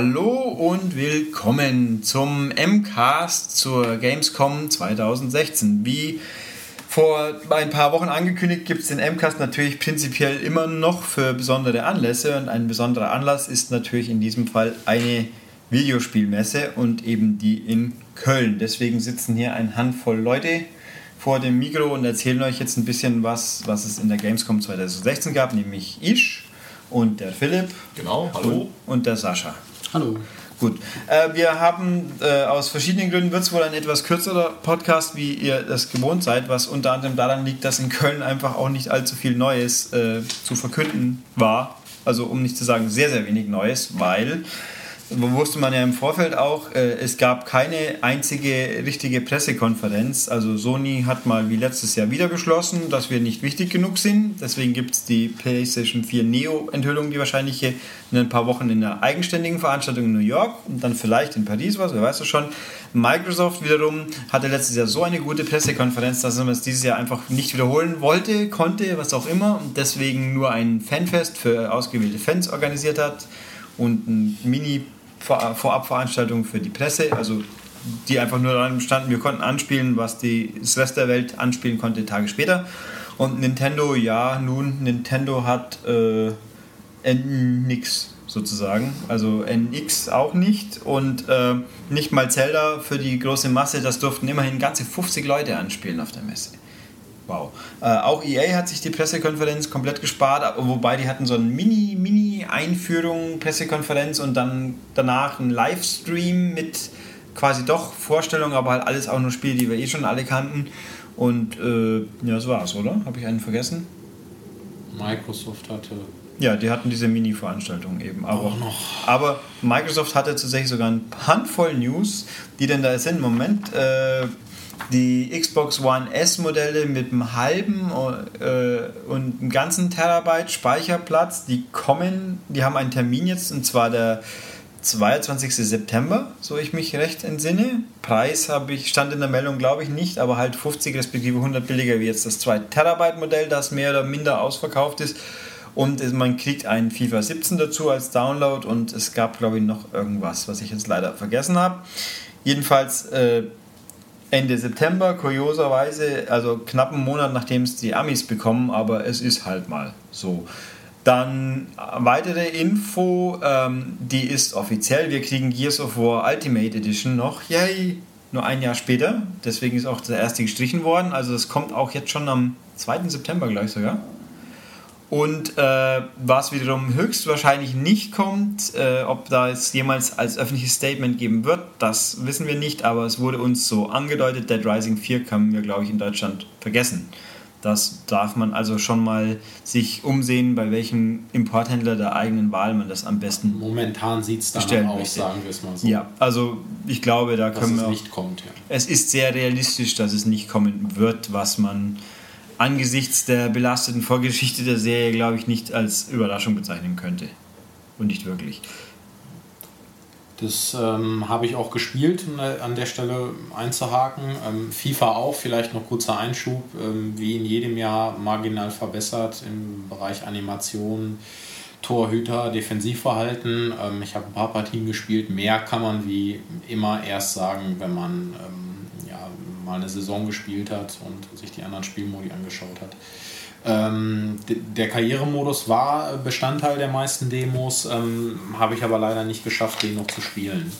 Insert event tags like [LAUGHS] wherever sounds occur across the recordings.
Hallo und willkommen zum MCAST zur Gamescom 2016. Wie vor ein paar Wochen angekündigt, gibt es den MCAST natürlich prinzipiell immer noch für besondere Anlässe und ein besonderer Anlass ist natürlich in diesem Fall eine Videospielmesse und eben die in Köln. Deswegen sitzen hier eine Handvoll Leute vor dem Mikro und erzählen euch jetzt ein bisschen was, was es in der Gamescom 2016 gab, nämlich ich und der Philipp. Genau, hallo. Und, und der Sascha. Hallo. Gut. Äh, wir haben äh, aus verschiedenen Gründen wird es wohl ein etwas kürzerer Podcast, wie ihr das gewohnt seid, was unter anderem daran liegt, dass in Köln einfach auch nicht allzu viel Neues äh, zu verkünden war. Also um nicht zu sagen sehr, sehr wenig Neues, weil wusste man ja im Vorfeld auch, äh, es gab keine einzige richtige Pressekonferenz. Also Sony hat mal wie letztes Jahr wieder beschlossen, dass wir nicht wichtig genug sind. Deswegen gibt es die PlayStation 4 Neo-Enthüllung, die wahrscheinlich in ein paar Wochen in einer eigenständigen Veranstaltung in New York und dann vielleicht in Paris was, wer weiß das schon. Microsoft wiederum hatte letztes Jahr so eine gute Pressekonferenz, dass man es dieses Jahr einfach nicht wiederholen wollte, konnte, was auch immer und deswegen nur ein Fanfest für ausgewählte Fans organisiert hat und ein Mini Vorabveranstaltung für die Presse, also die einfach nur daran bestanden, wir konnten anspielen, was die, Rest der Welt anspielen konnte, Tage später. Und Nintendo, ja, nun, Nintendo hat äh, nix sozusagen, also NX auch nicht und äh, nicht mal Zelda für die große Masse, das durften immerhin ganze 50 Leute anspielen auf der Messe. Wow. Äh, auch EA hat sich die Pressekonferenz komplett gespart, wobei die hatten so eine Mini, Mini-Einführung, Pressekonferenz und dann danach ein Livestream mit quasi doch Vorstellungen, aber halt alles auch nur Spiele, die wir eh schon alle kannten. Und äh, ja, das war's, oder? Habe ich einen vergessen? Microsoft hatte. Ja, die hatten diese Mini-Veranstaltung eben. Aber, auch noch. aber Microsoft hatte tatsächlich sogar ein Handvoll News, die denn da sind. Moment, äh, die Xbox One S Modelle mit einem halben äh, und einem ganzen Terabyte Speicherplatz, die kommen, die haben einen Termin jetzt und zwar der 22. September, so ich mich recht entsinne. Preis habe ich, stand in der Meldung glaube ich nicht, aber halt 50 respektive 100 billiger wie jetzt das 2 Terabyte Modell, das mehr oder minder ausverkauft ist. Und man kriegt einen FIFA 17 dazu als Download und es gab glaube ich noch irgendwas, was ich jetzt leider vergessen habe. Jedenfalls äh, Ende September, kurioserweise, also knapp einen Monat nachdem es die Amis bekommen, aber es ist halt mal so. Dann weitere Info, ähm, die ist offiziell. Wir kriegen Gears of War Ultimate Edition noch. Yay! Nur ein Jahr später. Deswegen ist auch der erste gestrichen worden. Also es kommt auch jetzt schon am 2. September gleich sogar. Und äh, was wiederum höchstwahrscheinlich nicht kommt, äh, ob da es jemals als öffentliches Statement geben wird, das wissen wir nicht, aber es wurde uns so angedeutet, Dead Rising 4 können wir, glaube ich, in Deutschland vergessen. Das darf man also schon mal sich umsehen, bei welchem Importhändler der eigenen Wahl man das am besten Momentan sieht es danach aus, sagen wir es mal so. Ja, also ich glaube, da dass können wir. Nicht kommt, ja. Es ist sehr realistisch, dass es nicht kommen wird, was man angesichts der belasteten Vorgeschichte der Serie, glaube ich, nicht als Überraschung bezeichnen könnte. Und nicht wirklich. Das ähm, habe ich auch gespielt, um an der Stelle einzuhaken. Ähm, FIFA auch, vielleicht noch kurzer Einschub, ähm, wie in jedem Jahr marginal verbessert im Bereich Animation, Torhüter, Defensivverhalten. Ähm, ich habe ein paar Partien gespielt. Mehr kann man wie immer erst sagen, wenn man ähm, mal eine Saison gespielt hat und sich die anderen Spielmodi angeschaut hat. Ähm, der Karrieremodus war Bestandteil der meisten Demos, ähm, habe ich aber leider nicht geschafft, den noch zu spielen.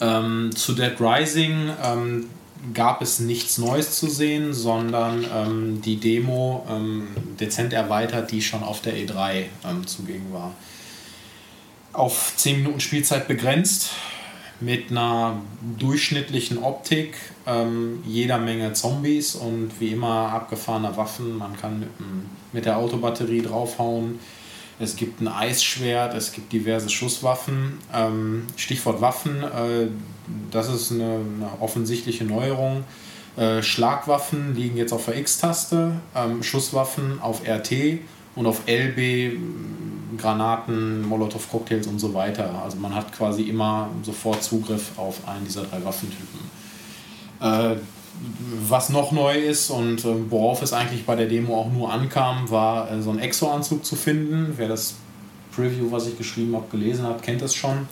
Ähm, zu Dead Rising ähm, gab es nichts Neues zu sehen, sondern ähm, die Demo ähm, dezent erweitert, die schon auf der E3 zugegen war. Auf 10 Minuten Spielzeit begrenzt, mit einer durchschnittlichen Optik, ähm, jeder Menge Zombies und wie immer abgefahrene Waffen. Man kann mit, der Autobatterie draufhauen. Es gibt ein Eisschwert, es gibt diverse Schusswaffen. Ähm, Stichwort Waffen, äh, das ist eine, eine offensichtliche Neuerung. Äh, Schlagwaffen liegen jetzt auf der X-Taste, ähm, Schusswaffen auf RT und auf LB Granaten, Molotow-Cocktails und so weiter. Also man hat quasi immer sofort Zugriff auf einen dieser drei Waffentypen. Äh, was noch neu ist und äh, worauf es eigentlich bei der Demo auch nur ankam, war äh, so ein Exo-Anzug zu finden. Wer das Preview, was ich geschrieben habe, gelesen hat, kennt das schon.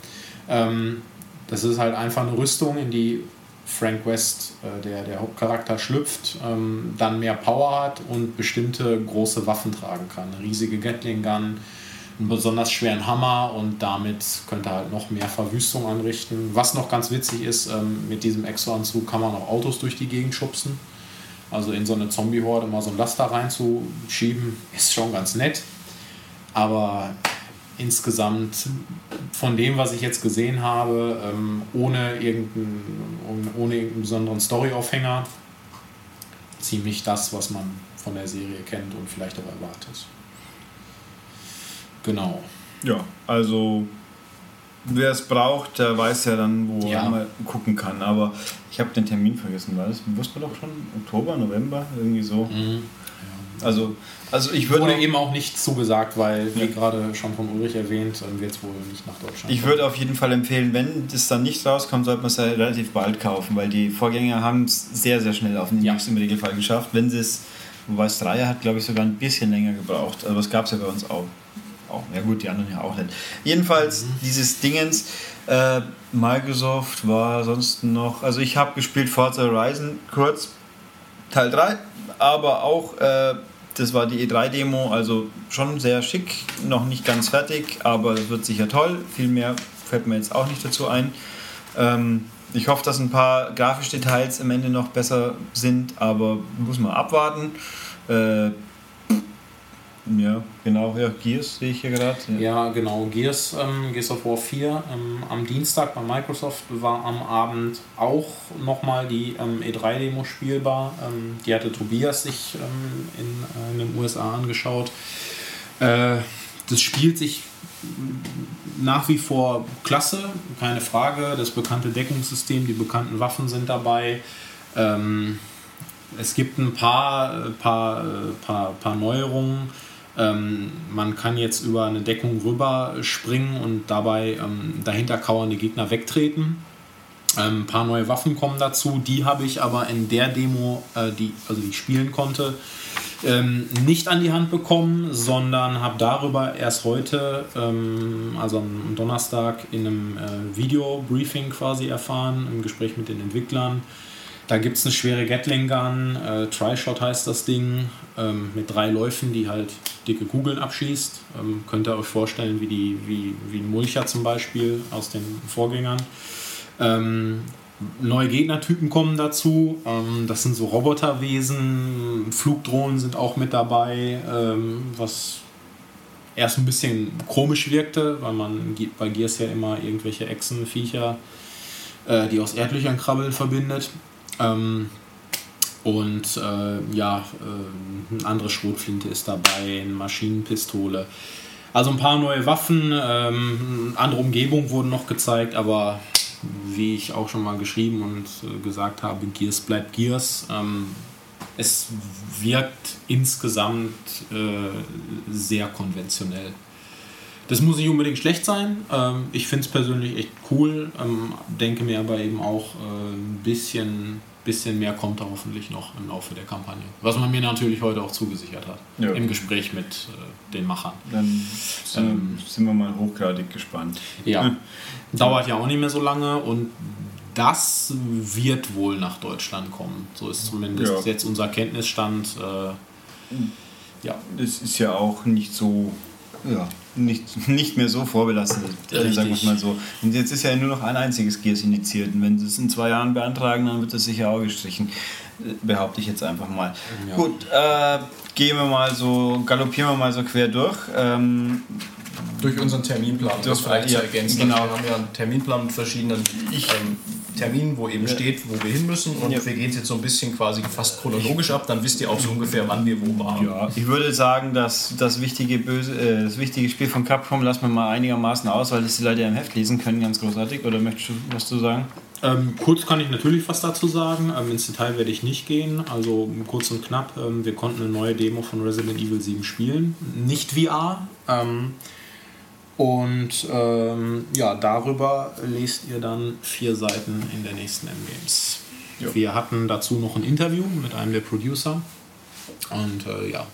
Ähm, das ist halt einfach eine Rüstung, in die Frank West, äh, der, der Hauptcharakter, schlüpft, ähm, dann mehr Power hat und bestimmte große Waffen tragen kann. Eine riesige Gatling Gun, einen besonders schweren Hammer und damit könnte er halt noch mehr Verwüstung anrichten. Was noch ganz witzig ist, ähm, mit diesem Exo-Anzug kann man auch Autos durch die Gegend schubsen. Also in so eine Zombie-Horde mal so ein Laster reinzuschieben, ist schon ganz nett. Aber insgesamt von dem, was ich jetzt gesehen habe, ähm, ohne, irgendeinen, ohne irgendeinen besonderen Storyaufhänger, ziemlich das, was man von der Serie kennt und vielleicht auch erwartet. Genau. Ja, also wer es braucht, der weiß ja dann, wo ja. er mal gucken kann. Aber ich habe den Termin vergessen, war das? Wusste man doch schon? Oktober, November, irgendwie so. Mhm. Also, also ich würde. Wurde eben auch nicht zugesagt, weil, wie gerade schon von Ulrich erwähnt, wird es wohl nicht nach Deutschland. Ich würde auf jeden Fall empfehlen, wenn das dann nicht rauskommt, sollte man es ja relativ bald kaufen, weil die Vorgänger haben es sehr, sehr schnell auf den ja. im Regelfall geschafft. Wenn sie es, wobei es Dreier hat, glaube ich, sogar ein bisschen länger gebraucht. Aber das gab es ja bei uns auch. auch. Ja gut, die anderen ja auch nicht. Jedenfalls mhm. dieses Dingens. Äh, Microsoft war sonst noch, also ich habe gespielt Forza Horizon kurz, Teil 3, aber auch äh, das war die E3-Demo, also schon sehr schick, noch nicht ganz fertig, aber wird sicher toll. Viel mehr fällt mir jetzt auch nicht dazu ein. Ähm, ich hoffe, dass ein paar grafische Details am Ende noch besser sind, aber muss man abwarten. Äh, ja, genau, ja, Gears sehe ich hier gerade. Ja. ja. genau, Gears, ähm, Gears of War 4 ähm, am Dienstag bei Microsoft war am Abend auch nochmal die ähm, E3-Demo spielbar. Ähm, die hatte Tobias sich ähm, in, äh, in, den USA angeschaut. Äh, das spielt sich nach wie vor klasse, keine Frage. Das bekannte Deckungssystem, die bekannten Waffen sind dabei. Ähm, es gibt ein paar, paar, paar, paar Neuerungen ähm, man kann jetzt über eine Deckung rüber springen und dabei ähm, dahinter kauernde Gegner wegtreten. Ähm, ein paar neue Waffen kommen dazu. Die habe ich aber in der Demo, äh, die, also die ich spielen konnte, ähm, nicht an die Hand bekommen, sondern habe darüber erst heute, ähm, also am Donnerstag, in einem äh, Video-Briefing quasi erfahren, im Gespräch mit den Entwicklern. Da gibt es eine schwere Gatling Gun, äh, Tri-Shot heißt das Ding, ähm, mit drei Läufen, die halt dicke Kugeln abschießt. Ähm, könnt ihr euch vorstellen, wie, die, wie, wie ein Mulcher zum Beispiel aus den Vorgängern. Ähm, neue Gegnertypen kommen dazu. Ähm, das sind so Roboterwesen, Flugdrohnen sind auch mit dabei, ähm, was erst ein bisschen komisch wirkte, weil man bei Gears ja immer irgendwelche Echsenviecher, äh, die aus Erdlöchern krabbeln, verbindet. Ähm, und äh, ja, äh, eine andere Schrotflinte ist dabei, eine Maschinenpistole. Also ein paar neue Waffen, ähm, andere Umgebungen wurden noch gezeigt, aber wie ich auch schon mal geschrieben und äh, gesagt habe, Gears bleibt Gears. Ähm, es wirkt insgesamt äh, sehr konventionell. Das muss nicht unbedingt schlecht sein. Ähm, ich finde es persönlich echt cool, ähm, denke mir aber eben auch äh, ein bisschen bisschen mehr kommt da hoffentlich noch im Laufe der Kampagne. Was man mir natürlich heute auch zugesichert hat. Ja. Im Gespräch mit äh, den Machern. Dann sind, ähm, sind wir mal hochgradig gespannt. Ja. Dauert ja auch nicht mehr so lange und das wird wohl nach Deutschland kommen. So ist zumindest ja. jetzt unser Kenntnisstand. Äh, ja. Das ist ja auch nicht so ja, nicht, nicht mehr so vorbelastet, Richtig. sagen wir mal so. Und jetzt ist ja nur noch ein einziges Gears indiziert. Und wenn sie es in zwei Jahren beantragen, dann wird das sicher auch gestrichen. Behaupte ich jetzt einfach mal. Ja. Gut, äh, gehen wir mal so, galoppieren wir mal so quer durch. Ähm, durch unseren Terminplan, das vielleicht ja, zu ergänzen. Genau. Wir haben ja einen Terminplan mit verschiedenen ich, ähm, Termin, wo eben ja. steht, wo wir hin müssen. Und ja. wir gehen es jetzt so ein bisschen quasi fast chronologisch ab. Dann wisst ihr auch so ungefähr, wann wir wo waren. Ja, ich würde sagen, dass das wichtige, böse, äh, das wichtige Spiel von Capcom lassen wir mal einigermaßen aus, weil das die Leute ja im Heft lesen können. Ganz großartig. Oder möchtest du was zu sagen? Ähm, kurz kann ich natürlich was dazu sagen. Ähm, ins Detail werde ich nicht gehen. Also kurz und knapp. Ähm, wir konnten eine neue Demo von Resident Evil 7 spielen. Nicht VR. Und ähm, ja, darüber lest ihr dann vier Seiten in der nächsten M-Games. Wir hatten dazu noch ein Interview mit einem der Producer. Und äh, ja,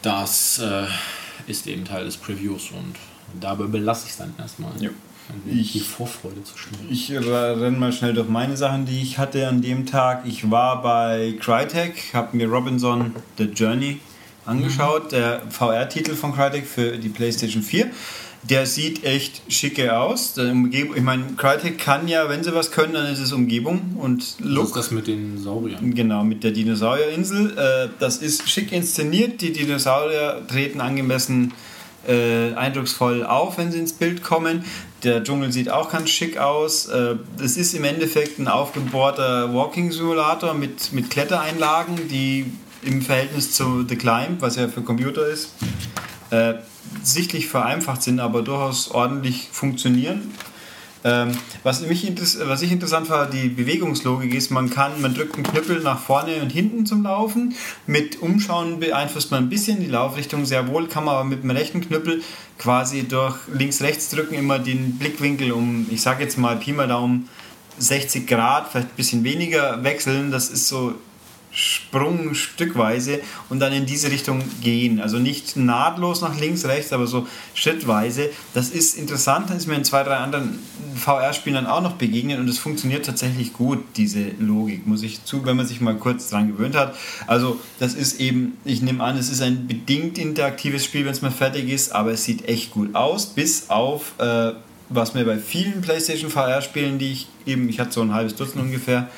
das äh, ist eben Teil des Previews und dabei belasse ich es dann erstmal. Ja. Ich, die Vorfreude zu schnell. Ich renne mal schnell durch meine Sachen, die ich hatte an dem Tag. Ich war bei Crytek, habe mir Robinson The Journey angeschaut, der VR-Titel von Crytek für die PlayStation 4. Der sieht echt schicke aus. Ich meine, Crytek kann ja, wenn sie was können, dann ist es Umgebung und Look. Was ist das mit den Sauriern? Genau, mit der Dinosaurierinsel. Äh, das ist schick inszeniert. Die Dinosaurier treten angemessen äh, eindrucksvoll auf, wenn sie ins Bild kommen. Der Dschungel sieht auch ganz schick aus. Äh, es ist im Endeffekt ein aufgebohrter Walking-Simulator mit, mit Klettereinlagen, die im Verhältnis zu The Climb, was ja für Computer ist, äh, sichtlich vereinfacht sind, aber durchaus ordentlich funktionieren. Ähm, was, mich was ich interessant war, die Bewegungslogik ist, man kann, man drückt einen Knüppel nach vorne und hinten zum Laufen. Mit Umschauen beeinflusst man ein bisschen die Laufrichtung sehr wohl, kann man aber mit dem rechten Knüppel quasi durch links-rechts drücken immer den Blickwinkel um, ich sage jetzt mal Pi mal Daumen, 60 Grad, vielleicht ein bisschen weniger wechseln. Das ist so Sprung stückweise und dann in diese Richtung gehen. Also nicht nahtlos nach links, rechts, aber so schrittweise. Das ist interessant, das ist mir in zwei, drei anderen VR-Spielen dann auch noch begegnet und es funktioniert tatsächlich gut, diese Logik, muss ich zu, wenn man sich mal kurz dran gewöhnt hat. Also das ist eben, ich nehme an, es ist ein bedingt interaktives Spiel, wenn es mal fertig ist, aber es sieht echt gut aus, bis auf, äh, was mir bei vielen PlayStation VR-Spielen, die ich eben, ich hatte so ein halbes Dutzend ungefähr,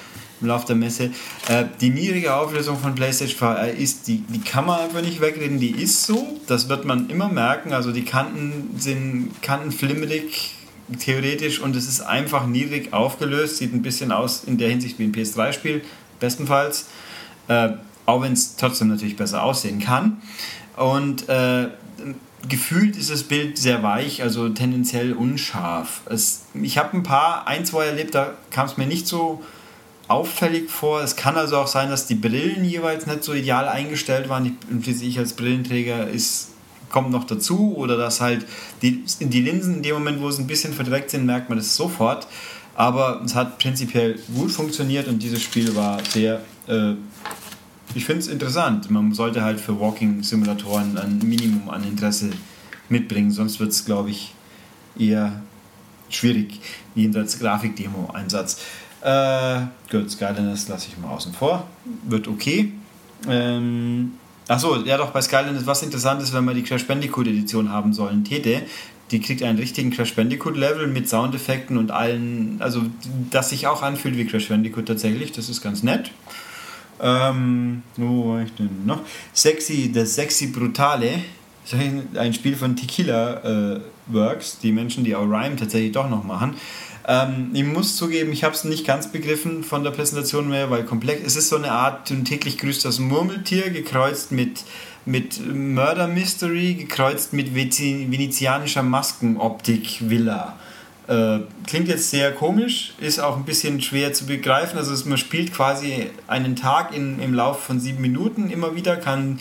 im Laufe der Messe. Äh, die niedrige Auflösung von PlayStation VR ist, die, die kann man einfach nicht wegreden, die ist so. Das wird man immer merken. Also die Kanten sind kantenflimmerig theoretisch und es ist einfach niedrig aufgelöst. Sieht ein bisschen aus in der Hinsicht wie ein PS3-Spiel, bestenfalls. Äh, auch wenn es trotzdem natürlich besser aussehen kann. Und äh, gefühlt ist das Bild sehr weich, also tendenziell unscharf. Es, ich habe ein paar, ein, zwei erlebt, da kam es mir nicht so auffällig vor. Es kann also auch sein, dass die Brillen jeweils nicht so ideal eingestellt waren. Ich, ich als Brillenträger ist, kommt noch dazu. Oder dass halt die, die Linsen in dem Moment, wo sie ein bisschen verdreckt sind, merkt man das sofort. Aber es hat prinzipiell gut funktioniert und dieses Spiel war sehr, äh, ich finde es interessant. Man sollte halt für Walking-Simulatoren ein Minimum an Interesse mitbringen, sonst wird es, glaube ich, eher schwierig, jenseits Grafikdemo-Einsatz. Äh, gut, Skylanders lasse ich mal außen vor. Wird okay. Ähm, Achso, ja doch, bei Skylanders, was interessant ist, wenn man die Crash Bandicoot Edition haben sollen, täte, die kriegt einen richtigen Crash Bandicoot Level mit Soundeffekten und allen, also das sich auch anfühlt wie Crash Bandicoot tatsächlich, das ist ganz nett. Ähm, wo war ich denn noch? Sexy, das Sexy Brutale, ein Spiel von Tequila äh, Works, die Menschen, die auch Rhyme tatsächlich doch noch machen. Ähm, ich muss zugeben, ich habe es nicht ganz begriffen von der Präsentation mehr, weil komplex. Es ist so eine Art täglich grüßt das Murmeltier gekreuzt mit mit Murder Mystery gekreuzt mit venezianischer Maskenoptik Villa. Äh, klingt jetzt sehr komisch, ist auch ein bisschen schwer zu begreifen. Also man spielt quasi einen Tag in, im Lauf von sieben Minuten immer wieder, kann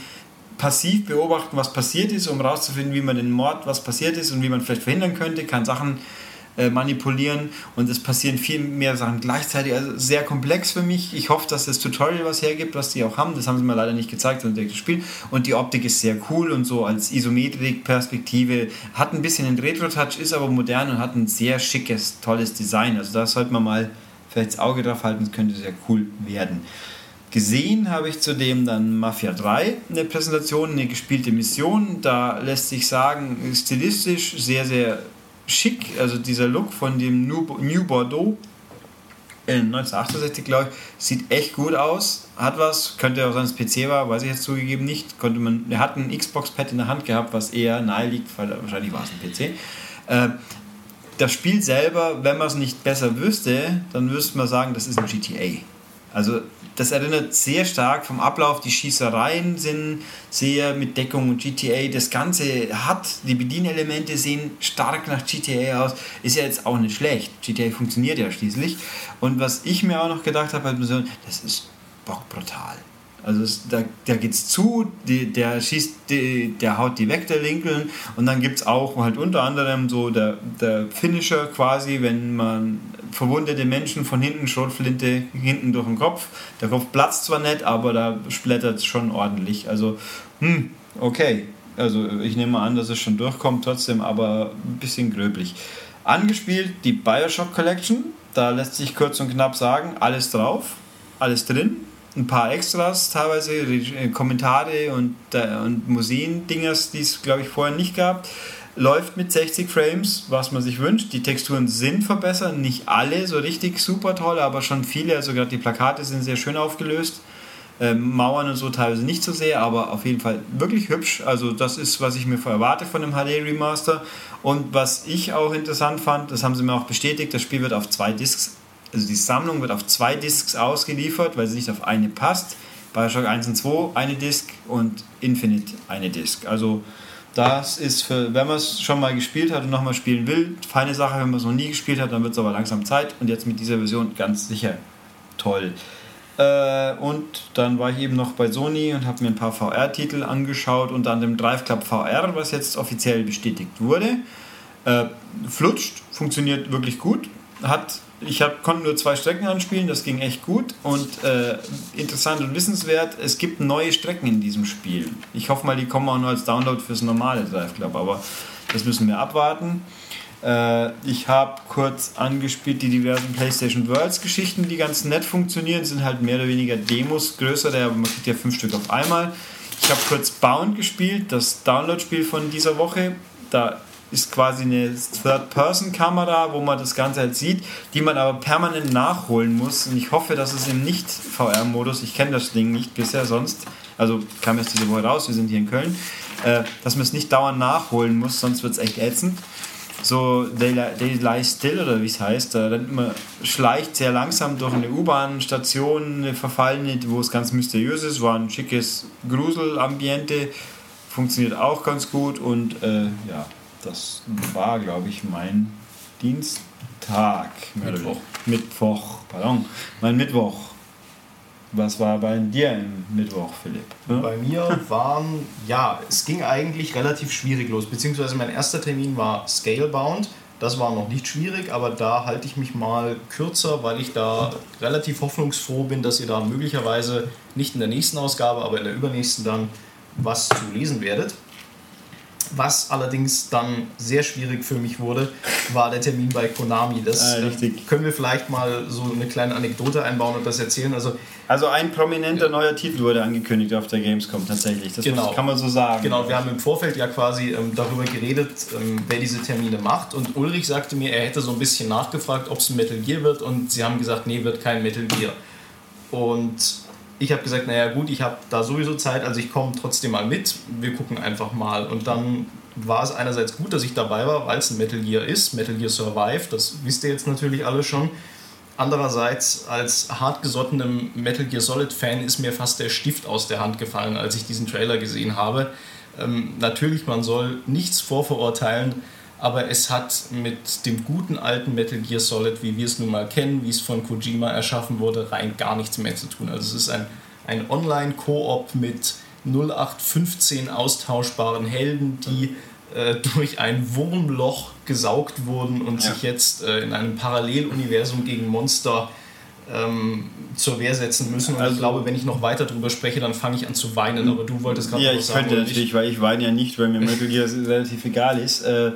passiv beobachten, was passiert ist, um herauszufinden, wie man den Mord, was passiert ist und wie man vielleicht verhindern könnte, kann Sachen äh, manipulieren und es passieren viel mehr Sachen gleichzeitig. Also sehr komplex für mich. Ich hoffe, dass das Tutorial was hergibt, was die auch haben. Das haben sie mir leider nicht gezeigt, sondern das Spiel. Und die Optik ist sehr cool und so als Isometrik-Perspektive. Hat ein bisschen einen Retro-Touch, ist aber modern und hat ein sehr schickes, tolles Design. Also da sollte man mal vielleicht das Auge drauf halten, das könnte sehr cool werden. Gesehen habe ich zudem dann Mafia 3, eine Präsentation, eine gespielte Mission. Da lässt sich sagen, stilistisch sehr, sehr schick, also dieser Look von dem New Bordeaux in 1968, glaube ich, sieht echt gut aus. Hat was, könnte auch sein, dass PC war, weiß ich jetzt zugegeben nicht. Konnte man, er hat ein Xbox-Pad in der Hand gehabt, was eher nahe liegt, weil wahrscheinlich war es ein PC. Äh, das Spiel selber, wenn man es nicht besser wüsste, dann müsste man sagen, das ist ein GTA. Also das erinnert sehr stark vom Ablauf, die Schießereien sind sehr mit Deckung und GTA. Das Ganze hat, die Bedienelemente sehen stark nach GTA aus. Ist ja jetzt auch nicht schlecht. GTA funktioniert ja schließlich. Und was ich mir auch noch gedacht habe, das ist bockbrutal. Also es, da, da geht's zu, die, der schießt, die, der haut die weg, der Lincoln. Und dann gibt es auch halt unter anderem so der, der Finisher quasi, wenn man verwundete Menschen von hinten, Schrotflinte hinten durch den Kopf. Der Kopf platzt zwar nicht, aber da splattert es schon ordentlich. Also, hm, okay. Also ich nehme an, dass es schon durchkommt trotzdem, aber ein bisschen gröblich. Angespielt die Bioshock Collection. Da lässt sich kurz und knapp sagen, alles drauf, alles drin. Ein paar Extras, teilweise äh, Kommentare und, und Museen-Dingers, die es, glaube ich, vorher nicht gab. Läuft mit 60 Frames, was man sich wünscht. Die Texturen sind verbessert, nicht alle so richtig super toll, aber schon viele. Also gerade die Plakate sind sehr schön aufgelöst. Ähm, Mauern und so teilweise nicht so sehr, aber auf jeden Fall wirklich hübsch. Also das ist, was ich mir erwarte von dem HD Remaster. Und was ich auch interessant fand, das haben sie mir auch bestätigt, das Spiel wird auf zwei Discs, also die Sammlung wird auf zwei Discs ausgeliefert, weil sie nicht auf eine passt. Bioshock 1 und 2 eine Disc und Infinite eine Disc. Also das ist für, wenn man es schon mal gespielt hat und nochmal spielen will, feine Sache. Wenn man es noch nie gespielt hat, dann wird es aber langsam Zeit. Und jetzt mit dieser Version ganz sicher toll. Äh, und dann war ich eben noch bei Sony und habe mir ein paar VR-Titel angeschaut, unter anderem Drive Club VR, was jetzt offiziell bestätigt wurde. Äh, flutscht, funktioniert wirklich gut. Hat, ich hab, konnte nur zwei Strecken anspielen, das ging echt gut. Und äh, interessant und wissenswert, es gibt neue Strecken in diesem Spiel. Ich hoffe mal, die kommen auch nur als Download fürs normale Drive Club, aber das müssen wir abwarten. Äh, ich habe kurz angespielt die diversen PlayStation Worlds Geschichten, die ganz nett funktionieren, sind halt mehr oder weniger Demos größer, der, man kriegt ja fünf Stück auf einmal. Ich habe kurz Bound gespielt, das Download-Spiel von dieser Woche. Da ist quasi eine Third-Person-Kamera, wo man das Ganze halt sieht, die man aber permanent nachholen muss. Und ich hoffe, dass es im Nicht-VR-Modus, ich kenne das Ding nicht bisher sonst, also kam erst diese Woche raus, wir sind hier in Köln, äh, dass man es nicht dauernd nachholen muss, sonst wird es echt ätzend so They, They Lie Still oder wie es heißt, da man, schleicht sehr langsam durch eine U-Bahn-Station, eine verfallene, wo es ganz mysteriös ist, war ein schickes Gruselambiente, funktioniert auch ganz gut und äh, ja, das war, glaube ich, mein Dienstag. Mittwoch. Mittwoch, pardon, mein Mittwoch. Was war bei dir im Mittwoch, Philipp? Hm? Bei mir waren, ja, es ging eigentlich relativ schwierig los, beziehungsweise mein erster Termin war Scalebound. Das war noch nicht schwierig, aber da halte ich mich mal kürzer, weil ich da relativ hoffnungsfroh bin, dass ihr da möglicherweise nicht in der nächsten Ausgabe, aber in der übernächsten dann was zu lesen werdet. Was allerdings dann sehr schwierig für mich wurde, war der Termin bei Konami. Das ah, äh, können wir vielleicht mal so eine kleine Anekdote einbauen und das erzählen. Also, also ein prominenter ja. neuer Titel wurde angekündigt auf der Gamescom tatsächlich. Das genau. kann man so sagen. Genau, wir haben im Vorfeld ja quasi ähm, darüber geredet, ähm, wer diese Termine macht. Und Ulrich sagte mir, er hätte so ein bisschen nachgefragt, ob es ein Metal Gear wird. Und sie haben gesagt, nee, wird kein Metal Gear. Und ich habe gesagt, naja gut, ich habe da sowieso Zeit, also ich komme trotzdem mal mit, wir gucken einfach mal. Und dann war es einerseits gut, dass ich dabei war, weil es ein Metal Gear ist, Metal Gear Survive, das wisst ihr jetzt natürlich alle schon. Andererseits, als hartgesottenem Metal Gear Solid-Fan ist mir fast der Stift aus der Hand gefallen, als ich diesen Trailer gesehen habe. Ähm, natürlich, man soll nichts vorverurteilen, aber es hat mit dem guten alten Metal Gear Solid, wie wir es nun mal kennen, wie es von Kojima erschaffen wurde, rein gar nichts mehr zu tun. Also es ist ein, ein Online-Koop mit 0815 austauschbaren Helden, die äh, durch ein Wurmloch gesaugt wurden und ja. sich jetzt äh, in einem Paralleluniversum gegen Monster ähm, zur Wehr setzen müssen. Und also, ich glaube, wenn ich noch weiter darüber spreche, dann fange ich an zu weinen. Aber du wolltest gerade ja, was sagen. Ja, ich könnte natürlich, weil ich weine ja nicht, weil mir Metal Gear [LAUGHS] relativ egal ist. Äh,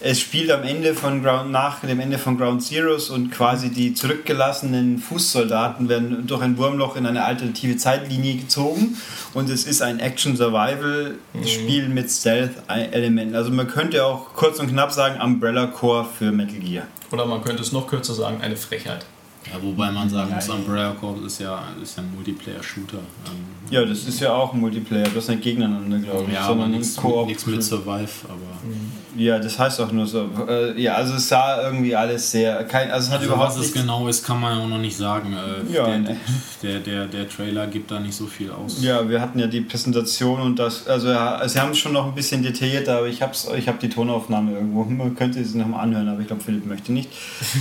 es spielt am Ende von Ground, nach dem Ende von Ground Zeroes und quasi die zurückgelassenen Fußsoldaten werden durch ein Wurmloch in eine alternative Zeitlinie gezogen und es ist ein Action-Survival-Spiel mhm. mit Stealth-Elementen. Also man könnte auch kurz und knapp sagen Umbrella Core für Metal Gear. Oder man könnte es noch kürzer sagen, eine Frechheit. Ja, wobei man sagen muss, Umbrella Corps ist ja, ist ja ein Multiplayer-Shooter. Ähm, ja, das ist ja auch ein Multiplayer, bloß nicht gegeneinander, glaube ich. Ja, sondern nichts mit, mit Survive, aber. Mhm. Ja, das heißt auch nur so. Äh, ja, also es sah irgendwie alles sehr. Kein, also es hat also überhaupt was es genau ist, kann man auch noch nicht sagen. Äh, ja, der, ne. der, der, der Trailer gibt da nicht so viel aus. Ja, wir hatten ja die Präsentation und das. Also, ja, sie haben es schon noch ein bisschen detaillierter, aber ich habe ich hab die Tonaufnahme irgendwo. Man könnte sie nochmal anhören, aber ich glaube, Philipp möchte nicht. [LAUGHS]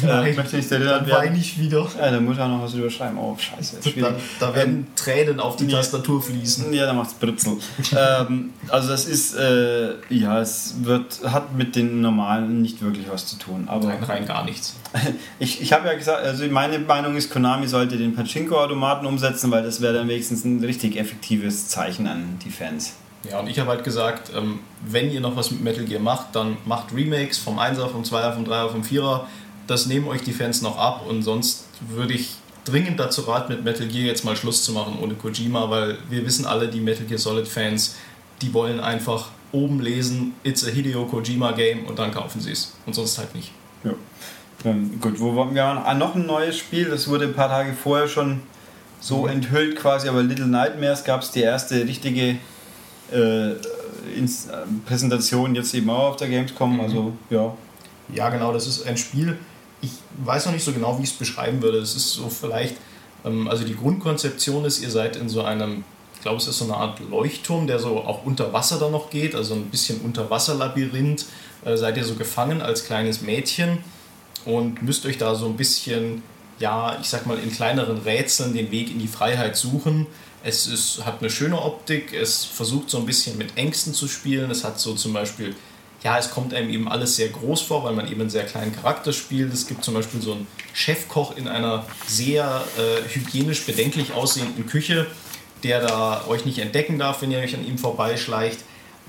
Äh, möchte nicht erinnert werden. ich wieder. Ja, da muss er noch was überschreiben. Oh, scheiße. Da, da werden ähm, Tränen auf die ja, Tastatur fließen. Ja, da macht es Britzel. [LAUGHS] ähm, also, das ist. Äh, ja, es wird, hat mit den normalen nicht wirklich was zu tun. Aber Nein, rein gar nichts. [LAUGHS] ich ich habe ja gesagt, also meine Meinung ist, Konami sollte den Pachinko-Automaten umsetzen, weil das wäre dann wenigstens ein richtig effektives Zeichen an die Fans. Ja, und ich habe halt gesagt, ähm, wenn ihr noch was mit Metal Gear macht, dann macht Remakes vom 1er, vom 2er, vom 3er, vom 4er. Das nehmen euch die Fans noch ab und sonst würde ich dringend dazu raten, mit Metal Gear jetzt mal Schluss zu machen ohne Kojima, weil wir wissen alle, die Metal Gear Solid Fans, die wollen einfach oben lesen, it's a Hideo Kojima Game und dann kaufen sie es. Und sonst halt nicht. Ja. Ähm, gut, wo wir haben ah, noch ein neues Spiel, das wurde ein paar Tage vorher schon so mhm. enthüllt quasi, aber Little Nightmares gab es die erste richtige äh, Präsentation jetzt eben auch auf der Gamescom. Mhm. Also ja. Ja, genau, das ist ein Spiel. Ich weiß noch nicht so genau, wie ich es beschreiben würde. Es ist so vielleicht, ähm, also die Grundkonzeption ist, ihr seid in so einem, glaube, es ist so eine Art Leuchtturm, der so auch unter Wasser dann noch geht, also ein bisschen Unterwasserlabyrinth. Äh, seid ihr so gefangen als kleines Mädchen und müsst euch da so ein bisschen, ja, ich sag mal, in kleineren Rätseln den Weg in die Freiheit suchen. Es ist, hat eine schöne Optik, es versucht so ein bisschen mit Ängsten zu spielen. Es hat so zum Beispiel, ja, es kommt einem eben alles sehr groß vor, weil man eben einen sehr kleinen Charakter spielt. Es gibt zum Beispiel so einen Chefkoch in einer sehr äh, hygienisch bedenklich aussehenden Küche, der da euch nicht entdecken darf, wenn ihr euch an ihm vorbeischleicht.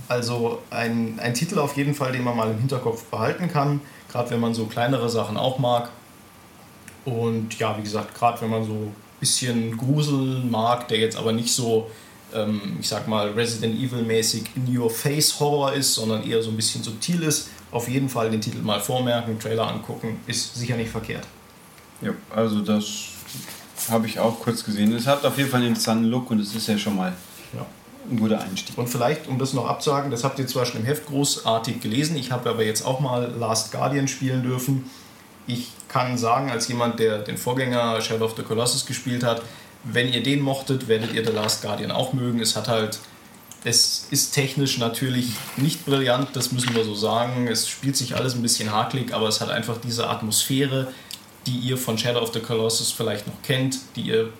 Also ein, ein Titel auf jeden Fall, den man mal im Hinterkopf behalten kann, gerade wenn man so kleinere Sachen auch mag. Und ja, wie gesagt, gerade wenn man so bisschen Grusel mag, der jetzt aber nicht so, ähm, ich sag mal, Resident Evil-mäßig in your face Horror ist, sondern eher so ein bisschen subtil ist. Auf jeden Fall den Titel mal vormerken, Trailer angucken, ist sicher nicht verkehrt. Ja, also das habe ich auch kurz gesehen. Es hat auf jeden Fall einen interessanten Look und es ist ja schon mal ja. ein guter Einstieg. Und vielleicht, um das noch abzusagen, das habt ihr zwar schon im Heft großartig gelesen, ich habe aber jetzt auch mal Last Guardian spielen dürfen. Ich kann sagen, als jemand, der den Vorgänger Shadow of the Colossus gespielt hat, wenn ihr den mochtet, werdet ihr The Last Guardian auch mögen. Es hat halt, es ist technisch natürlich nicht brillant, das müssen wir so sagen. Es spielt sich alles ein bisschen hakelig, aber es hat einfach diese Atmosphäre, die ihr von Shadow of the Colossus vielleicht noch kennt, die ihr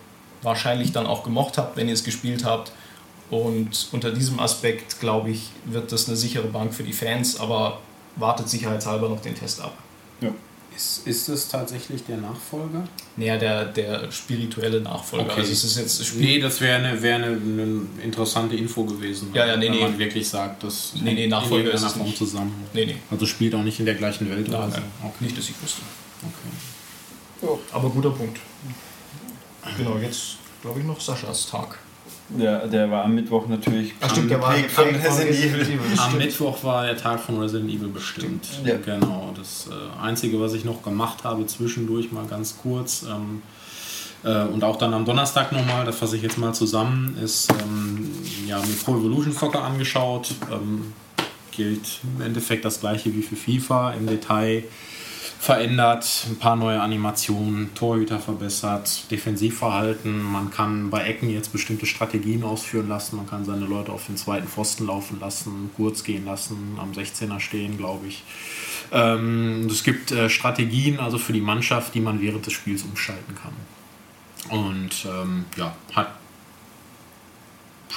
wahrscheinlich dann auch gemocht habt, wenn ihr es gespielt habt. Und unter diesem Aspekt, glaube ich, wird das eine sichere Bank für die Fans, aber wartet sicherheitshalber noch den Test ab. Ja. Ist, ist es tatsächlich der Nachfolger? Naja, der, der spirituelle Nachfolger. Okay. Also es ist jetzt nee, das wäre eine, wär eine, eine, interessante Info gewesen. Ja, ja, nee, wenn nee. man wirklich sagt, dass nee, nee, Nachfolger ist Form zusammen. Nee, nee. Also spielt auch nicht in der gleichen Welt nein, oder so. Okay. Nicht, dass ich wüsste. Okay. Ja. Aber guter Punkt. Genau, jetzt glaube ich noch Saschas Tag. Ja, der war am Mittwoch natürlich. Ach stimmt, der war von Resident Evil. Evil am Mittwoch war der Tag von Resident Evil bestimmt. Ja. Genau. Das äh, Einzige, was ich noch gemacht habe, zwischendurch mal ganz kurz. Ähm, äh, und auch dann am Donnerstag nochmal, das fasse ich jetzt mal zusammen, ist ähm, ja, mir Pro Evolution Soccer angeschaut. Ähm, gilt im Endeffekt das gleiche wie für FIFA im Detail verändert, ein paar neue Animationen, Torhüter verbessert, Defensivverhalten. Man kann bei Ecken jetzt bestimmte Strategien ausführen lassen. Man kann seine Leute auf den zweiten Pfosten laufen lassen, kurz gehen lassen, am 16er stehen, glaube ich. Ähm, es gibt äh, Strategien also für die Mannschaft, die man während des Spiels umschalten kann. Und ähm, ja, hat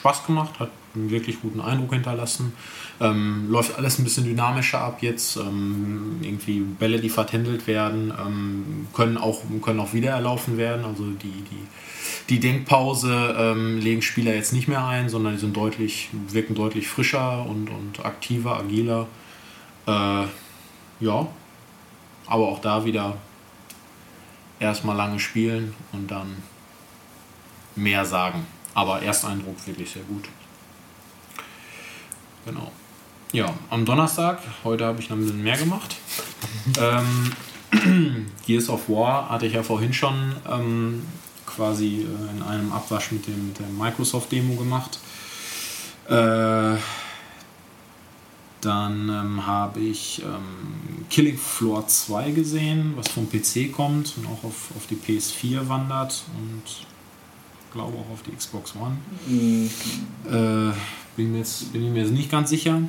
Spaß gemacht, hat einen wirklich guten Eindruck hinterlassen. Ähm, läuft alles ein bisschen dynamischer ab jetzt. Ähm, irgendwie Bälle, die vertändelt werden, ähm, können, auch, können auch wieder erlaufen werden. Also die, die, die Denkpause ähm, legen Spieler jetzt nicht mehr ein, sondern die sind deutlich, wirken deutlich frischer und, und aktiver, agiler. Äh, ja, aber auch da wieder erstmal lange spielen und dann mehr sagen. Aber Ersteindruck wirklich sehr gut. Genau. Ja, am Donnerstag, heute habe ich noch ein bisschen mehr gemacht. [LAUGHS] ähm, [CLEARS THROAT] Gears of War hatte ich ja vorhin schon ähm, quasi äh, in einem Abwasch mit, dem, mit der Microsoft-Demo gemacht. Äh, dann ähm, habe ich ähm, Killing Floor 2 gesehen, was vom PC kommt und auch auf, auf die PS4 wandert und glaube auch auf die Xbox One. Mhm. Äh, bin, mir jetzt, bin ich mir jetzt nicht ganz sicher.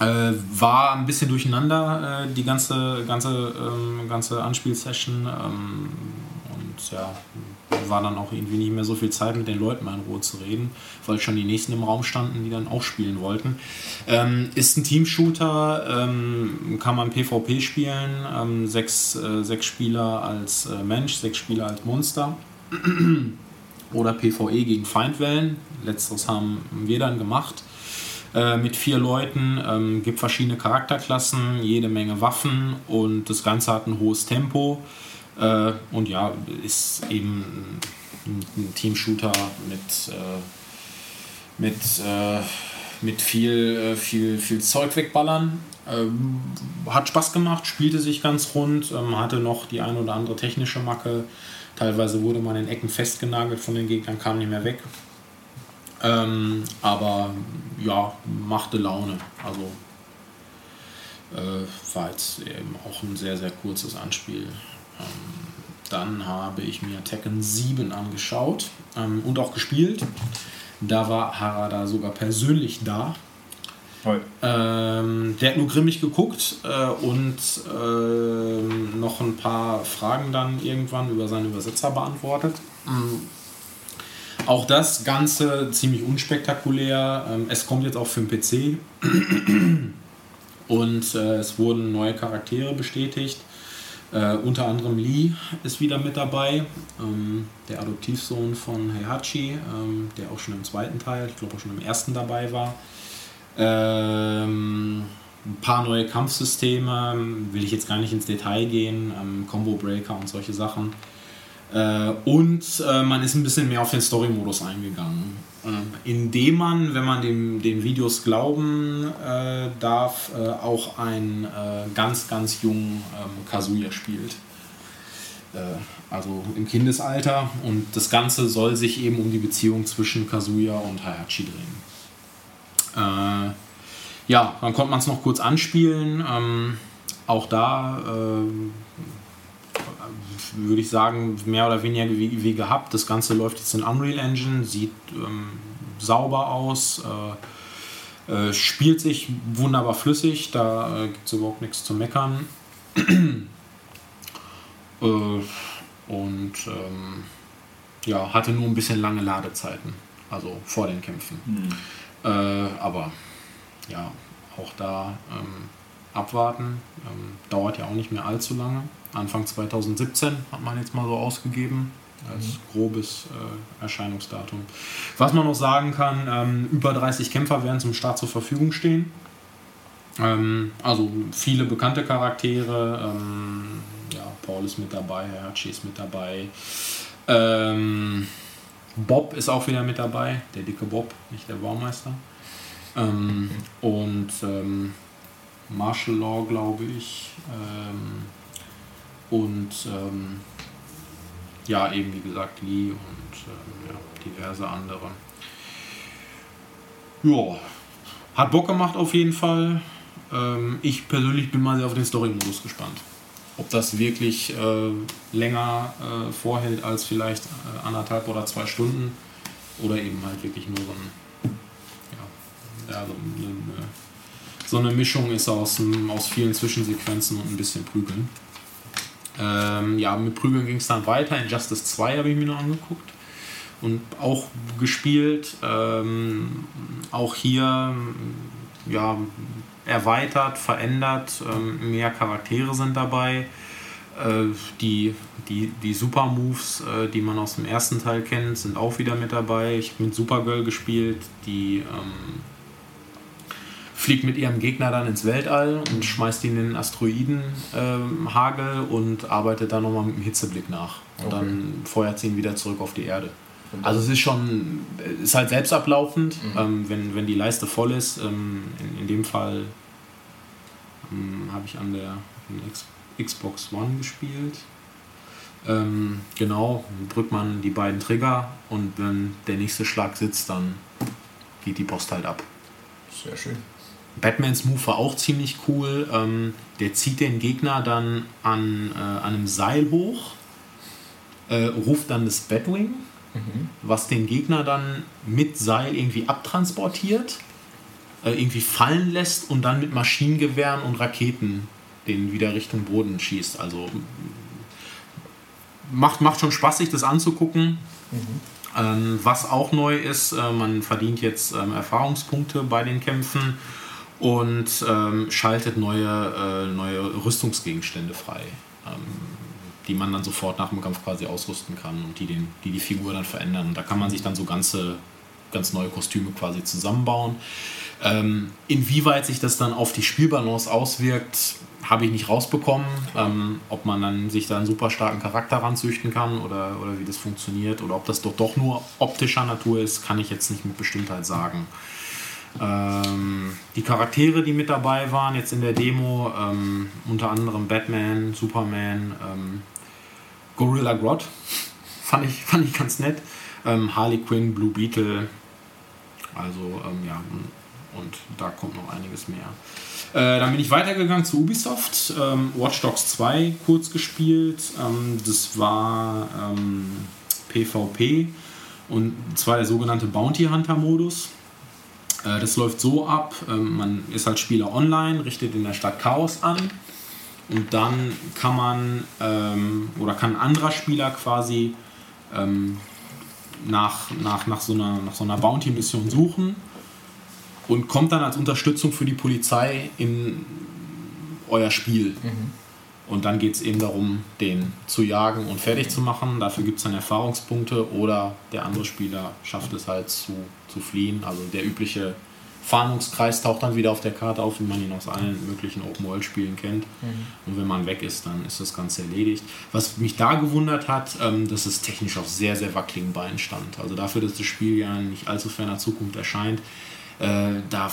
Äh, war ein bisschen durcheinander, äh, die ganze, ganze, ähm, ganze Anspielsession. Ähm, und ja, war dann auch irgendwie nicht mehr so viel Zeit, mit den Leuten mal in Ruhe zu reden, weil schon die nächsten im Raum standen, die dann auch spielen wollten. Ähm, ist ein Team-Shooter, ähm, kann man PvP spielen, ähm, sechs, äh, sechs Spieler als äh, Mensch, sechs Spieler als Monster. Oder PvE gegen Feindwellen. Letzteres haben wir dann gemacht. äh, mit vier Leuten, ähm, gibt verschiedene Charakterklassen, jede Menge Waffen und das Ganze hat ein hohes Tempo. Äh, und ja, ist eben ein, ein Team-Shooter mit, äh, mit, äh, mit viel, äh, viel, viel Zeug wegballern. Ähm, hat Spaß gemacht, spielte sich ganz rund, ähm, hatte noch die ein oder andere technische Macke. Teilweise wurde man in Ecken festgenagelt von den Gegnern, kam nicht mehr weg. Ähm, aber ja, machte Laune. Also äh, war jetzt eben auch ein sehr, sehr kurzes Anspiel. Ähm, dann habe ich mir Tekken 7 angeschaut ähm, und auch gespielt. Da war Harada sogar persönlich da. Ähm, der hat nur grimmig geguckt äh, und äh, noch ein paar Fragen dann irgendwann über seinen Übersetzer beantwortet. Mhm. Auch das Ganze ziemlich unspektakulär. Ähm, es kommt jetzt auch für den PC. [CLEARS THROAT] Und äh, es wurden neue Charaktere bestätigt. Äh, unter anderem Lee ist wieder mit dabei, ähm, der Adoptivsohn von Heihachi, ähm, der auch schon im zweiten Teil, ich glaube auch schon im ersten dabei war. Ähm, ein paar neue Kampfsysteme, will ich jetzt gar nicht ins Detail gehen, ähm, Combo Breaker und solche Sachen. Äh, und äh, man ist ein bisschen mehr auf den Story-Modus eingegangen. Äh, indem man, wenn man dem, den Videos glauben äh, darf, äh, auch einen äh, ganz, ganz jungen ähm, Kazuya spielt. also im Kindesalter. Und das Ganze soll sich eben um die Beziehung zwischen Kazuya und Hayachi drehen. Ja, dann konnte man es noch kurz anspielen. Ähm, auch da würde ich sagen, mehr oder weniger wie, wie, gehabt. Das Ganze läuft jetzt in Unreal Engine, sieht ähm, sauber aus, äh, äh, spielt sich wunderbar flüssig, da äh, gibt es überhaupt nichts zu meckern. [CLEARS THROAT] Äh, und ähm, ja, hatte nur ein bisschen lange Ladezeiten, also vor den Kämpfen. Mhm. Aber ja, auch da ähm, abwarten. Ähm, dauert ja auch nicht mehr allzu lange. Anfang 2017 hat man jetzt mal so ausgegeben als mhm. grobes äh, Erscheinungsdatum. Was man noch sagen kann, ähm, über 30 Kämpfer werden zum Start zur Verfügung stehen. Ähm, also viele bekannte Charaktere. Ähm, ja, Paul ist mit dabei, Herchi ist mit dabei. Ähm, Bob ist auch wieder mit dabei, der dicke Bob, nicht der Baumeister. Ähm, und ähm, Martial Law, glaube ich. und ja, eben wie gesagt Lee und ähm, ja, diverse andere. Ja, hat Bock gemacht auf jeden Fall. Ähm, ich persönlich bin mal sehr auf den Story-Modus gespannt. Ob das wirklich äh, länger äh, vorhält als vielleicht äh, anderthalb oder zwei Stunden oder eben halt wirklich nur so, ein, ja, ja, so, eine, so eine Mischung ist aus, aus vielen Zwischensequenzen und ein bisschen Prügeln. Ähm, ja, mit Prügeln ging es dann weiter. Injustice 2 habe ich mir noch angeguckt und auch gespielt. Ähm, auch hier ja, erweitert, verändert. Ähm, mehr Charaktere sind dabei. Äh, die, die, die Super Moves, äh, die man aus dem ersten Teil kennt, sind auch wieder mit dabei. Ich habe mit Supergirl gespielt, die ähm, fliegt mit ihrem Gegner dann ins Weltall und schmeißt ihn in den Asteroidenhagel ähm, und arbeitet dann nochmal mit dem Hitzeblick nach. Und okay. dann feuert sie ihn wieder zurück auf die Erde. Also es ist schon, ist halt selbst ablaufend, mhm. ähm, wenn, wenn die Leiste voll ist. Ähm, in, in dem Fall ähm, habe ich an der X, Xbox One gespielt. Ähm, genau, drückt man die beiden Trigger und wenn der nächste Schlag sitzt, dann geht die Post halt ab. Sehr schön. Batmans Move war auch ziemlich cool. Ähm, der zieht den Gegner dann an, äh, an einem Seil hoch, äh, ruft dann das Batwing, mhm. was den Gegner dann mit Seil irgendwie abtransportiert, äh, irgendwie fallen lässt und dann mit Maschinengewehren und Raketen den wieder Richtung Boden schießt. Also macht, macht schon Spaß, sich das anzugucken. Mhm. Ähm, was auch neu ist, äh, man verdient jetzt ähm, Erfahrungspunkte bei den Kämpfen und ähm, schaltet neue, äh, neue Rüstungsgegenstände frei, ähm, die man dann sofort nach dem Kampf quasi ausrüsten kann und die den, die, die Figur dann verändern. Und da kann man sich dann so ganze, ganz neue Kostüme quasi zusammenbauen. Ähm, inwieweit sich das dann auf die Spielbalance auswirkt, habe ich nicht rausbekommen. Ähm, ob man dann sich da einen super starken Charakter ranzüchten kann oder, oder wie das funktioniert oder ob das doch, doch nur optischer Natur ist, kann ich jetzt nicht mit Bestimmtheit sagen. Ähm, die Charaktere, die mit dabei waren jetzt in der Demo, ähm, unter anderem Batman, Superman, ähm, Gorilla Grodd, fand ich, fand ich ganz nett. Ähm, Harley Quinn, Blue Beetle, also ähm, ja, und da kommt noch einiges mehr. Äh, dann bin ich weitergegangen zu Ubisoft, ähm, Watch Dogs 2 kurz gespielt. Ähm, das war ähm, PvP und zwar der sogenannte Bounty Hunter Modus. Äh, das läuft so ab, ähm, man ist als Spieler online, richtet in der Stadt Chaos an und dann kann man ähm, oder kann ein anderer Spieler quasi ähm, nach, nach, nach, so einer, nach so einer Bounty-Mission suchen und kommt dann als Unterstützung für die Polizei in euer Spiel. Mhm. Und dann geht es eben darum, den zu jagen und fertig zu machen. Dafür gibt es dann Erfahrungspunkte oder der andere Spieler schafft es halt zu, zu fliehen. Also der übliche Fahndungskreis taucht dann wieder auf der Karte auf, wie man ihn aus allen möglichen Open-World-Spielen kennt. Mhm. Und wenn man weg ist, dann ist das Ganze erledigt. Was mich da gewundert hat, ähm, dass es technisch auf sehr, sehr wackeligen Beinen stand. Also dafür, dass das Spiel ja nicht allzu ferner Zukunft erscheint, äh, da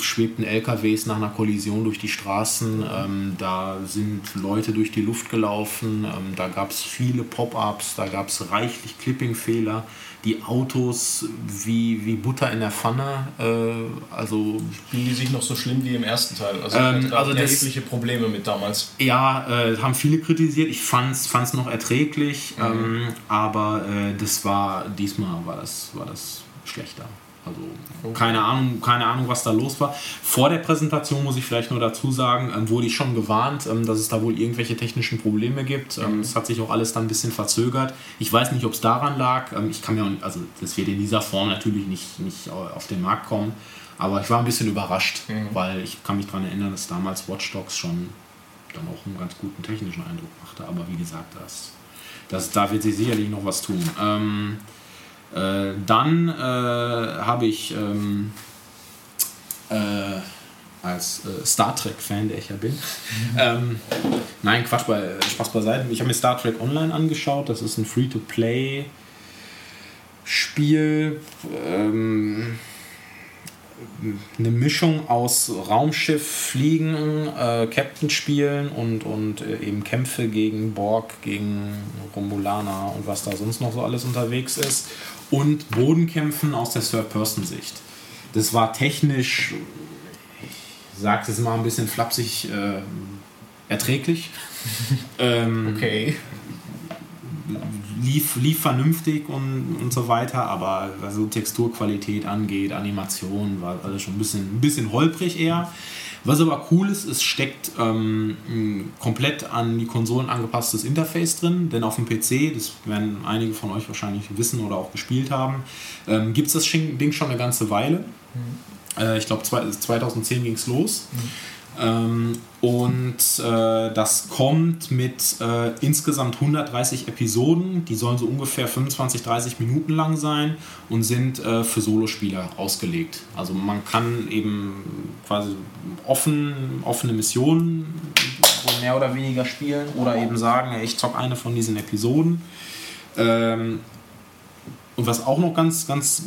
schwebten LKWs nach einer Kollision durch die Straßen, ähm, da sind Leute durch die Luft gelaufen, ähm, da gab es viele Pop-ups, da gab es reichlich Clipping-Fehler. Die Autos wie, wie Butter in der Pfanne, äh, also... Spielen die sich noch so schlimm wie im ersten Teil? Also, ähm, also erhebliche Probleme mit damals. Ja, äh, haben viele kritisiert. Ich fand es noch erträglich, mhm. Ähm, aber äh, das war, diesmal war das, war das schlechter. Also keine Ahnung, keine Ahnung, was da los war. Vor der Präsentation muss ich vielleicht nur dazu sagen, ähm, wurde ich schon gewarnt, ähm, dass es da wohl irgendwelche technischen Probleme gibt. Ähm, mhm. Es hat sich auch alles dann ein bisschen verzögert. Ich weiß nicht, ob es daran lag. Ähm, ich kann mir auch, also das wird in dieser Form natürlich nicht, nicht auf den Markt kommen. Aber ich war ein bisschen überrascht, mhm. weil ich kann mich daran erinnern, dass damals Watch Dogs schon dann auch einen ganz guten technischen Eindruck machte. Aber wie gesagt, das, das, da wird sich sicherlich noch was tun. Äh, dann äh, habe ich ähm, äh, als äh, Star Trek-Fan, der ich ja bin, [LAUGHS] ähm, nein, Quatsch, bei, Spaß beiseite. Ich habe mir Star Trek Online angeschaut. Das ist ein Free-to-Play-Spiel. Ähm, eine Mischung aus Raumschiff fliegen, äh, Captain spielen und, und äh, eben Kämpfe gegen Borg, gegen Romulaner und was da sonst noch so alles unterwegs ist und Bodenkämpfen aus der Third-Person-Sicht. Das war technisch, ich sage es mal ein bisschen flapsig, äh, erträglich. [LAUGHS] ähm, okay. Lief, lief vernünftig und, und so weiter, aber was so Texturqualität angeht, Animation, war alles schon ein bisschen, ein bisschen holprig eher. Was aber cool ist, es steckt ähm, ein komplett an die Konsolen angepasstes Interface drin, denn auf dem PC, das werden einige von euch wahrscheinlich wissen oder auch gespielt haben, ähm, gibt es das Ding schon eine ganze Weile. Mhm. Äh, ich glaube, 2010 ging es los. Mhm. Ähm, und äh, das kommt mit äh, insgesamt 130 Episoden, die sollen so ungefähr 25, 30 Minuten lang sein und sind äh, für Solospieler ausgelegt. Also man kann eben quasi offen, offene Missionen mehr oder weniger spielen oder eben sagen, ich zock eine von diesen Episoden. Ähm, und was auch noch ganz, ganz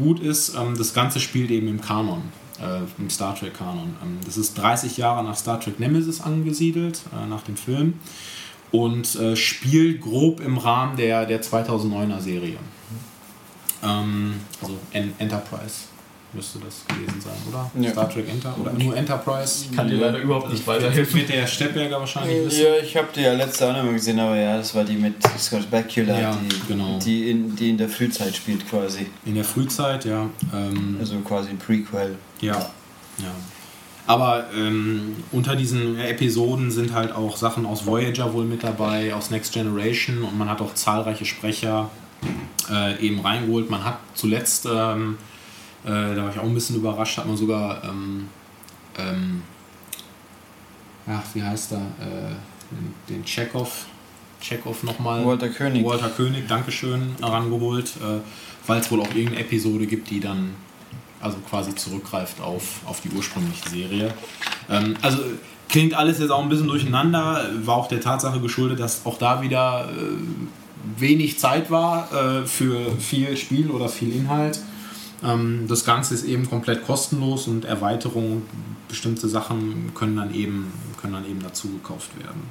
gut ist, ähm, das Ganze spielt eben im Kanon im Star Trek-Kanon. Ähm, das ist 30 Jahre nach Star Trek Nemesis angesiedelt, äh, nach dem Film, und äh, spielt grob im Rahmen der, der 2009er Serie. Ähm, also en Enterprise müsste das gewesen sein, oder? Ja. Star Trek Enter oder nur Enterprise? Ich kann dir leider überhaupt nicht weiterhelfen. Mit der Steppberger wahrscheinlich wissen. Ja, ich habe die ja letzte auch noch mal gesehen, aber ja, das war die mit Scott Bakula, ja, die, genau. die, in, die in der Frühzeit spielt quasi. In der Frühzeit, ja. Ähm, also quasi ein Prequel. Ja, ja. Aber ähm, unter diesen Episoden sind halt auch Sachen aus Voyager wohl mit dabei, aus Next Generation und man hat auch zahlreiche Sprecher äh, eben reingeholt. Man hat zuletzt ähm, äh, da war ich auch ein bisschen überrascht, hat man sogar, ähm, ähm, ach, wie heißt er, äh, den, Chekhov, Chekhov nochmal. Walter König. Walter König, Dankeschön, herangeholt, äh, weil es wohl auch irgendeine Episode gibt, die dann also quasi zurückgreift auf, auf die ursprüngliche Serie. Ähm, also klingt alles jetzt auch ein bisschen durcheinander, war auch der Tatsache geschuldet, dass auch da wieder äh, wenig Zeit war äh, für viel Spiel oder viel Inhalt. Ähm, das Ganze ist eben komplett kostenlos und Erweiterungen, bestimmte Sachen können dann eben, können dann eben dazu gekauft werden.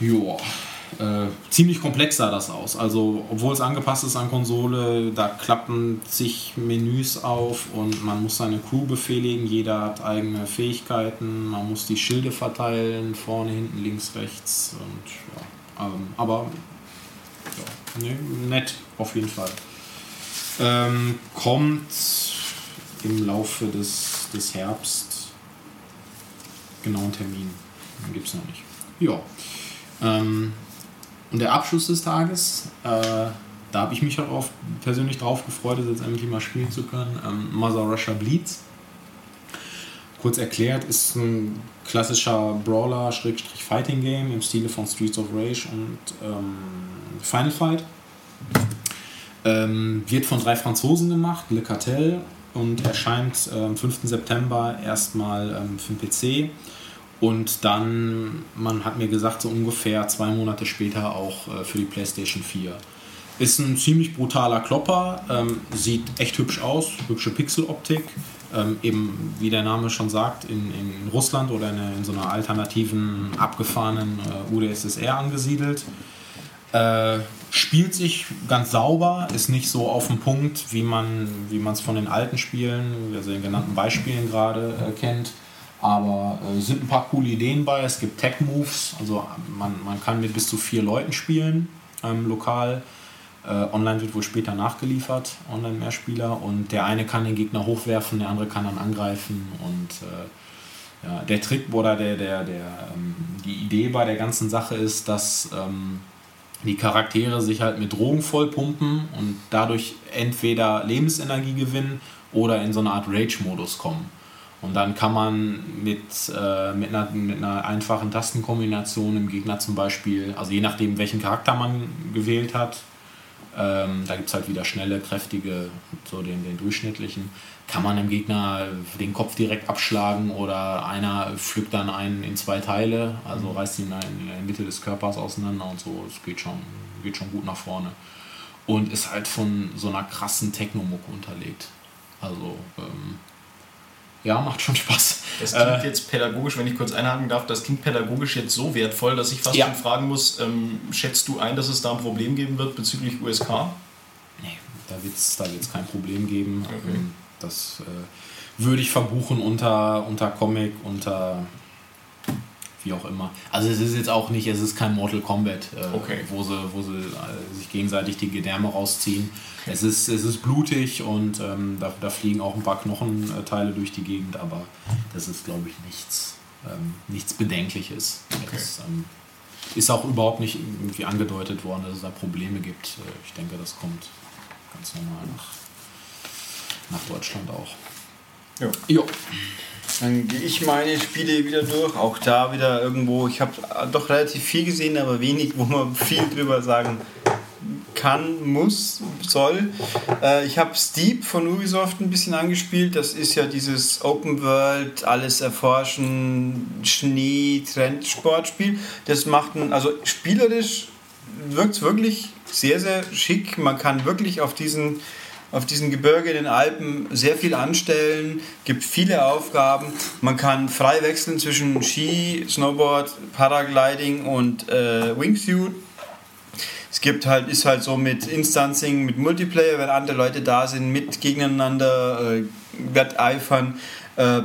Joa. Äh, ziemlich komplex sah das aus. Also, obwohl es angepasst ist an Konsole, da klappen sich Menüs auf und man muss seine Crew befehligen. Jeder hat eigene Fähigkeiten. Man muss die Schilde verteilen, vorne, hinten, links, rechts. Und, ja, ähm, aber ja, nee, nett auf jeden Fall. Ähm, kommt im Laufe des, des Herbst. Genauen Termin gibt es noch nicht. Ja. Ähm, und der Abschluss des Tages, äh, da habe ich mich auch persönlich drauf gefreut, das jetzt endlich mal spielen zu können. Ähm, Mother Russia Bleeds. Kurz erklärt, ist ein klassischer Brawler-Fighting-Game im Stile von Streets of Rage und ähm, Final Fight. Ähm, wird von drei Franzosen gemacht, Le Cartel, und erscheint äh, am 5. September erstmal ähm, für den PC und dann, man hat mir gesagt, so ungefähr zwei Monate später auch äh, für die PlayStation 4. Ist ein ziemlich brutaler Klopper, ähm, sieht echt hübsch aus, hübsche Pixeloptik. Ähm, eben, wie der Name schon sagt, in, in Russland oder in, in so einer alternativen, abgefahrenen äh, UdSSR angesiedelt. Äh, spielt sich ganz sauber, ist nicht so auf den Punkt, wie man es von den alten Spielen, also den genannten Beispielen gerade äh, kennt. Aber äh, sind ein paar coole Ideen bei. Es gibt Tech-Moves, also man, man kann mit bis zu vier Leuten spielen, ähm, lokal. Äh, online wird wohl später nachgeliefert, online mehr Spieler. Und der eine kann den Gegner hochwerfen, der andere kann dann angreifen. Und äh, ja, der Trick oder der, der, der, ähm, die Idee bei der ganzen Sache ist, dass ähm, die Charaktere sich halt mit Drogen vollpumpen und dadurch entweder Lebensenergie gewinnen oder in so eine Art Rage-Modus kommen. Und dann kann man mit, äh, mit, einer, mit einer einfachen Tastenkombination im Gegner zum Beispiel, also je nachdem welchen Charakter man gewählt hat, ähm, da gibt es halt wieder schnelle, kräftige, so den, den durchschnittlichen, kann man dem Gegner den Kopf direkt abschlagen oder einer pflückt dann einen in zwei Teile, also mhm. reißt ihn in der Mitte des Körpers auseinander und so. Es geht schon, geht schon gut nach vorne. Und ist halt von so einer krassen Technomuck unterlegt. Also ähm, ja, macht schon Spaß. Das klingt äh, jetzt pädagogisch, wenn ich kurz einhaken darf, das klingt pädagogisch jetzt so wertvoll, dass ich fast ja. schon fragen muss, ähm, schätzt du ein, dass es da ein Problem geben wird bezüglich USK? Nee, da wird es da wird's kein Problem geben. Okay. Ähm, das äh, würde ich verbuchen unter, unter Comic, unter wie auch immer. Also es ist jetzt auch nicht, es ist kein Mortal Kombat, äh, okay. wo sie, wo sie äh, sich gegenseitig die Gedärme rausziehen. Okay. Es, ist, es ist blutig und ähm, da, da fliegen auch ein paar Knochenteile durch die Gegend, aber das ist, glaube ich, nichts, ähm, nichts Bedenkliches. Okay. Das ähm, ist auch überhaupt nicht irgendwie angedeutet worden, dass es da Probleme gibt. Äh, ich denke, das kommt ganz normal nach, nach Deutschland auch. Jo. jo. Dann gehe ich meine Spiele wieder durch. Auch da wieder irgendwo. Ich habe doch relativ viel gesehen, aber wenig, wo man [LAUGHS] viel drüber sagen kann, muss, soll. Äh, ich habe Steep von Ubisoft ein bisschen angespielt. Das ist ja dieses Open World, alles erforschen, Schnee, Trend, Sportspiel. Das macht ein, also spielerisch wirkt es wirklich sehr, sehr schick. Man kann wirklich auf diesen auf diesem Gebirge in den Alpen sehr viel anstellen, gibt viele Aufgaben. Man kann frei wechseln zwischen Ski, Snowboard, Paragliding und äh, Wingsuit. Es gibt halt, ist halt so mit Instancing, mit Multiplayer, wenn andere Leute da sind, mit gegeneinander äh, wetteifern. Äh,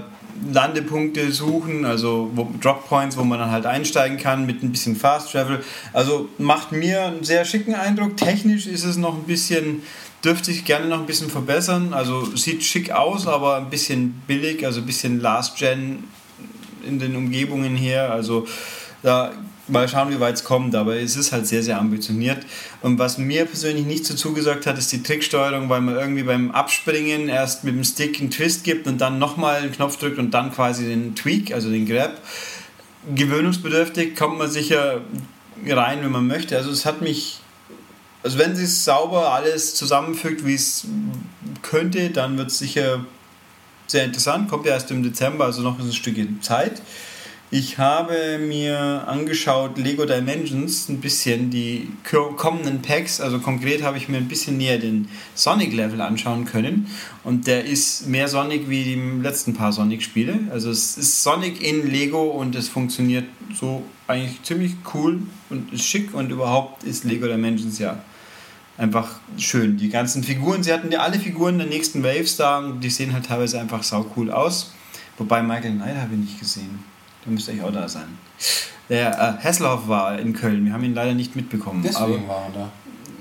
Landepunkte suchen, also wo, Drop Points, wo man dann halt einsteigen kann mit ein bisschen Fast Travel. Also macht mir einen sehr schicken Eindruck. Technisch ist es noch ein bisschen dürfte sich gerne noch ein bisschen verbessern. Also sieht schick aus, aber ein bisschen billig, also ein bisschen Last Gen in den Umgebungen her. Also da mal schauen, wie weit es kommt, aber es ist halt sehr, sehr ambitioniert. Und was mir persönlich nicht so zugesagt hat, ist die Tricksteuerung, weil man irgendwie beim Abspringen erst mit dem Stick einen Twist gibt und dann nochmal einen Knopf drückt und dann quasi den Tweak, also den Grab. Gewöhnungsbedürftig kommt man sicher rein, wenn man möchte. Also es hat mich also wenn sie es sauber alles zusammenfügt, wie es könnte, dann wird es sicher sehr interessant. Kommt ja erst im Dezember, also noch ein Stückchen Zeit. Ich habe mir angeschaut Lego Dimensions, ein bisschen die kommenden Packs. Also konkret habe ich mir ein bisschen näher den Sonic Level anschauen können. Und der ist mehr Sonic wie die letzten paar Sonic-Spiele. Also es ist Sonic in Lego und es funktioniert so eigentlich ziemlich cool und ist schick. Und überhaupt ist Lego Dimensions ja einfach schön. Die ganzen Figuren, sie hatten ja alle Figuren der nächsten Waves da und die sehen halt teilweise einfach sau cool aus. Wobei Michael Knight habe ich nicht gesehen. Der müsste eigentlich auch da sein. Der äh, Hasselhoff war in Köln. Wir haben ihn leider nicht mitbekommen. Deswegen aber, war er da.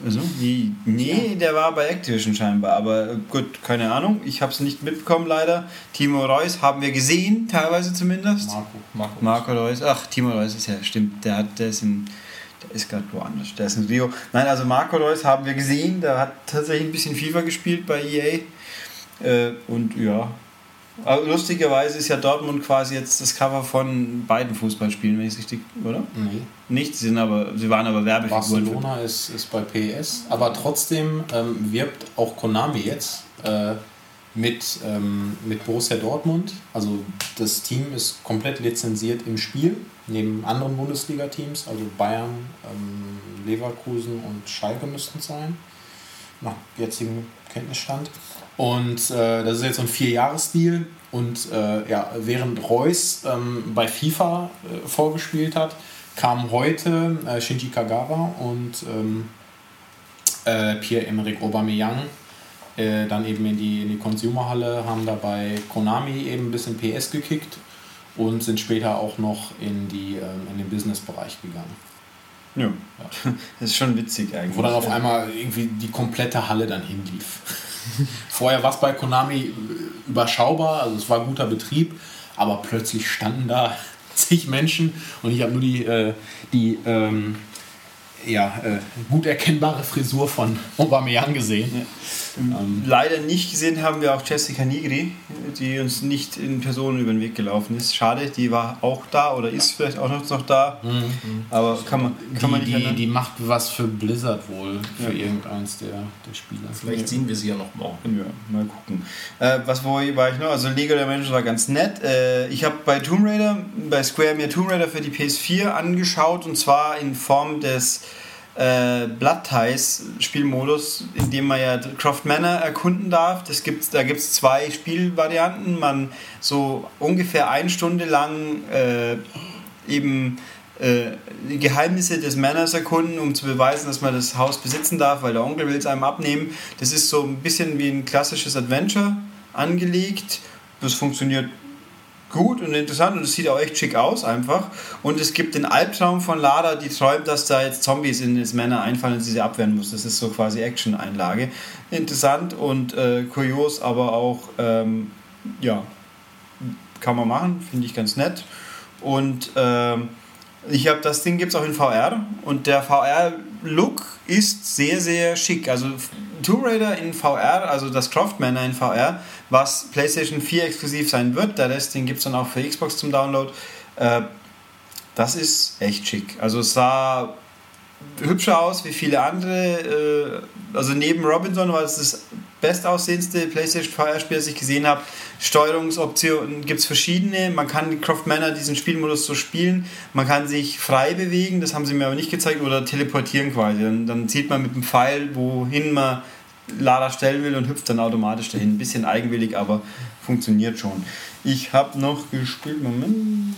Also, nee, nee, der war bei Activision scheinbar. Aber gut, keine Ahnung. Ich habe es nicht mitbekommen leider. Timo Reus haben wir gesehen, teilweise zumindest. Marco. Marco, Marco Reus. Ach, Timo Reus ist ja, stimmt. Der, hat, der ist in der ist gerade woanders. Der ist in Rio. Nein, also Marco Reus haben wir gesehen. Der hat tatsächlich ein bisschen FIFA gespielt bei EA. Äh, und ja, aber lustigerweise ist ja Dortmund quasi jetzt das Cover von beiden Fußballspielen, wenn ich es richtig, oder? Nee. Nicht, sie, sind aber, sie waren aber Werbefiguren. Barcelona ist, ist bei PES, aber trotzdem ähm, wirbt auch Konami jetzt äh, mit, ähm, mit Borussia Dortmund. Also das Team ist komplett lizenziert im Spiel, neben anderen Bundesliga-Teams, also Bayern, ähm, Leverkusen und Schalke müssten es sein, nach jetzigem Kenntnisstand. Und äh, das ist jetzt so ein Vierjahresdeal. Und äh, ja, während Reus ähm, bei FIFA äh, vorgespielt hat, kamen heute äh, Shinji Kagawa und ähm, äh, Pierre-Emerick Aubameyang äh, dann eben in die, in die Consumerhalle, haben dabei Konami eben ein bisschen PS gekickt und sind später auch noch in, die, ähm, in den Business-Bereich gegangen. Ja. ja. [LAUGHS] Das ist schon witzig eigentlich. Wo dann auf einmal irgendwie die komplette Halle dann hinlief. [LAUGHS] Vorher war es bei Konami überschaubar, also es war guter Betrieb, aber plötzlich standen da [LAUGHS] zig Menschen und ich habe nur die, äh, die ähm, ja, äh, gut erkennbare Frisur von Aubameyang gesehen. Ja. Ähm, Leider nicht gesehen haben wir auch Jessica Nigri, die uns nicht in Person über den Weg gelaufen ist. Schade, die war auch da oder ist vielleicht auch noch da. Mhm. Aber kann man, kann die, man nicht die, die macht was für Blizzard wohl, für ja. irgendeins der, der Spieler. Vielleicht sehen wir sie ja noch morgen. Ja, mal gucken. Äh, was wo war ich noch? Also Lego der Menschen war ganz nett. Äh, ich habe bei Tomb Raider, bei Square mir Tomb Raider für die PS4 angeschaut und zwar in Form des äh, Blood Ties Spielmodus, in dem man ja Croft Manor erkunden darf. Das gibt's, da gibt es zwei Spielvarianten. Man so ungefähr eine Stunde lang äh, eben äh, die Geheimnisse des Manors erkunden, um zu beweisen, dass man das Haus besitzen darf, weil der Onkel will es einem abnehmen. Das ist so ein bisschen wie ein klassisches Adventure angelegt. Das funktioniert gut und interessant und es sieht auch echt schick aus einfach. Und es gibt den Albtraum von Lada, die träumt, dass da jetzt Zombies in das Männer einfallen und sie sie abwehren muss. Das ist so quasi Action-Einlage. Interessant und äh, kurios, aber auch, ähm, ja, kann man machen, finde ich ganz nett. Und ähm, ich habe das Ding gibt es auch in VR und der VR-Look ist sehr, sehr schick. Also Tomb Raider in VR, also das Craftmanor in VR, was PlayStation 4 exklusiv sein wird. Der Rest, den gibt es dann auch für Xbox zum Download. Äh, das ist echt schick. Also es sah hübscher aus wie viele andere. Äh, also neben Robinson war es das bestaussehendste PlayStation VR-Spiel, das ich gesehen habe. Steuerungsoptionen gibt es verschiedene. Man kann Croft Manor diesen Spielmodus so spielen. Man kann sich frei bewegen, das haben sie mir aber nicht gezeigt, oder teleportieren quasi. Dann, dann zieht man mit dem Pfeil, wohin man Lader stellen will und hüpft dann automatisch dahin. Ein bisschen eigenwillig, aber funktioniert schon. Ich habe noch gespielt, Moment,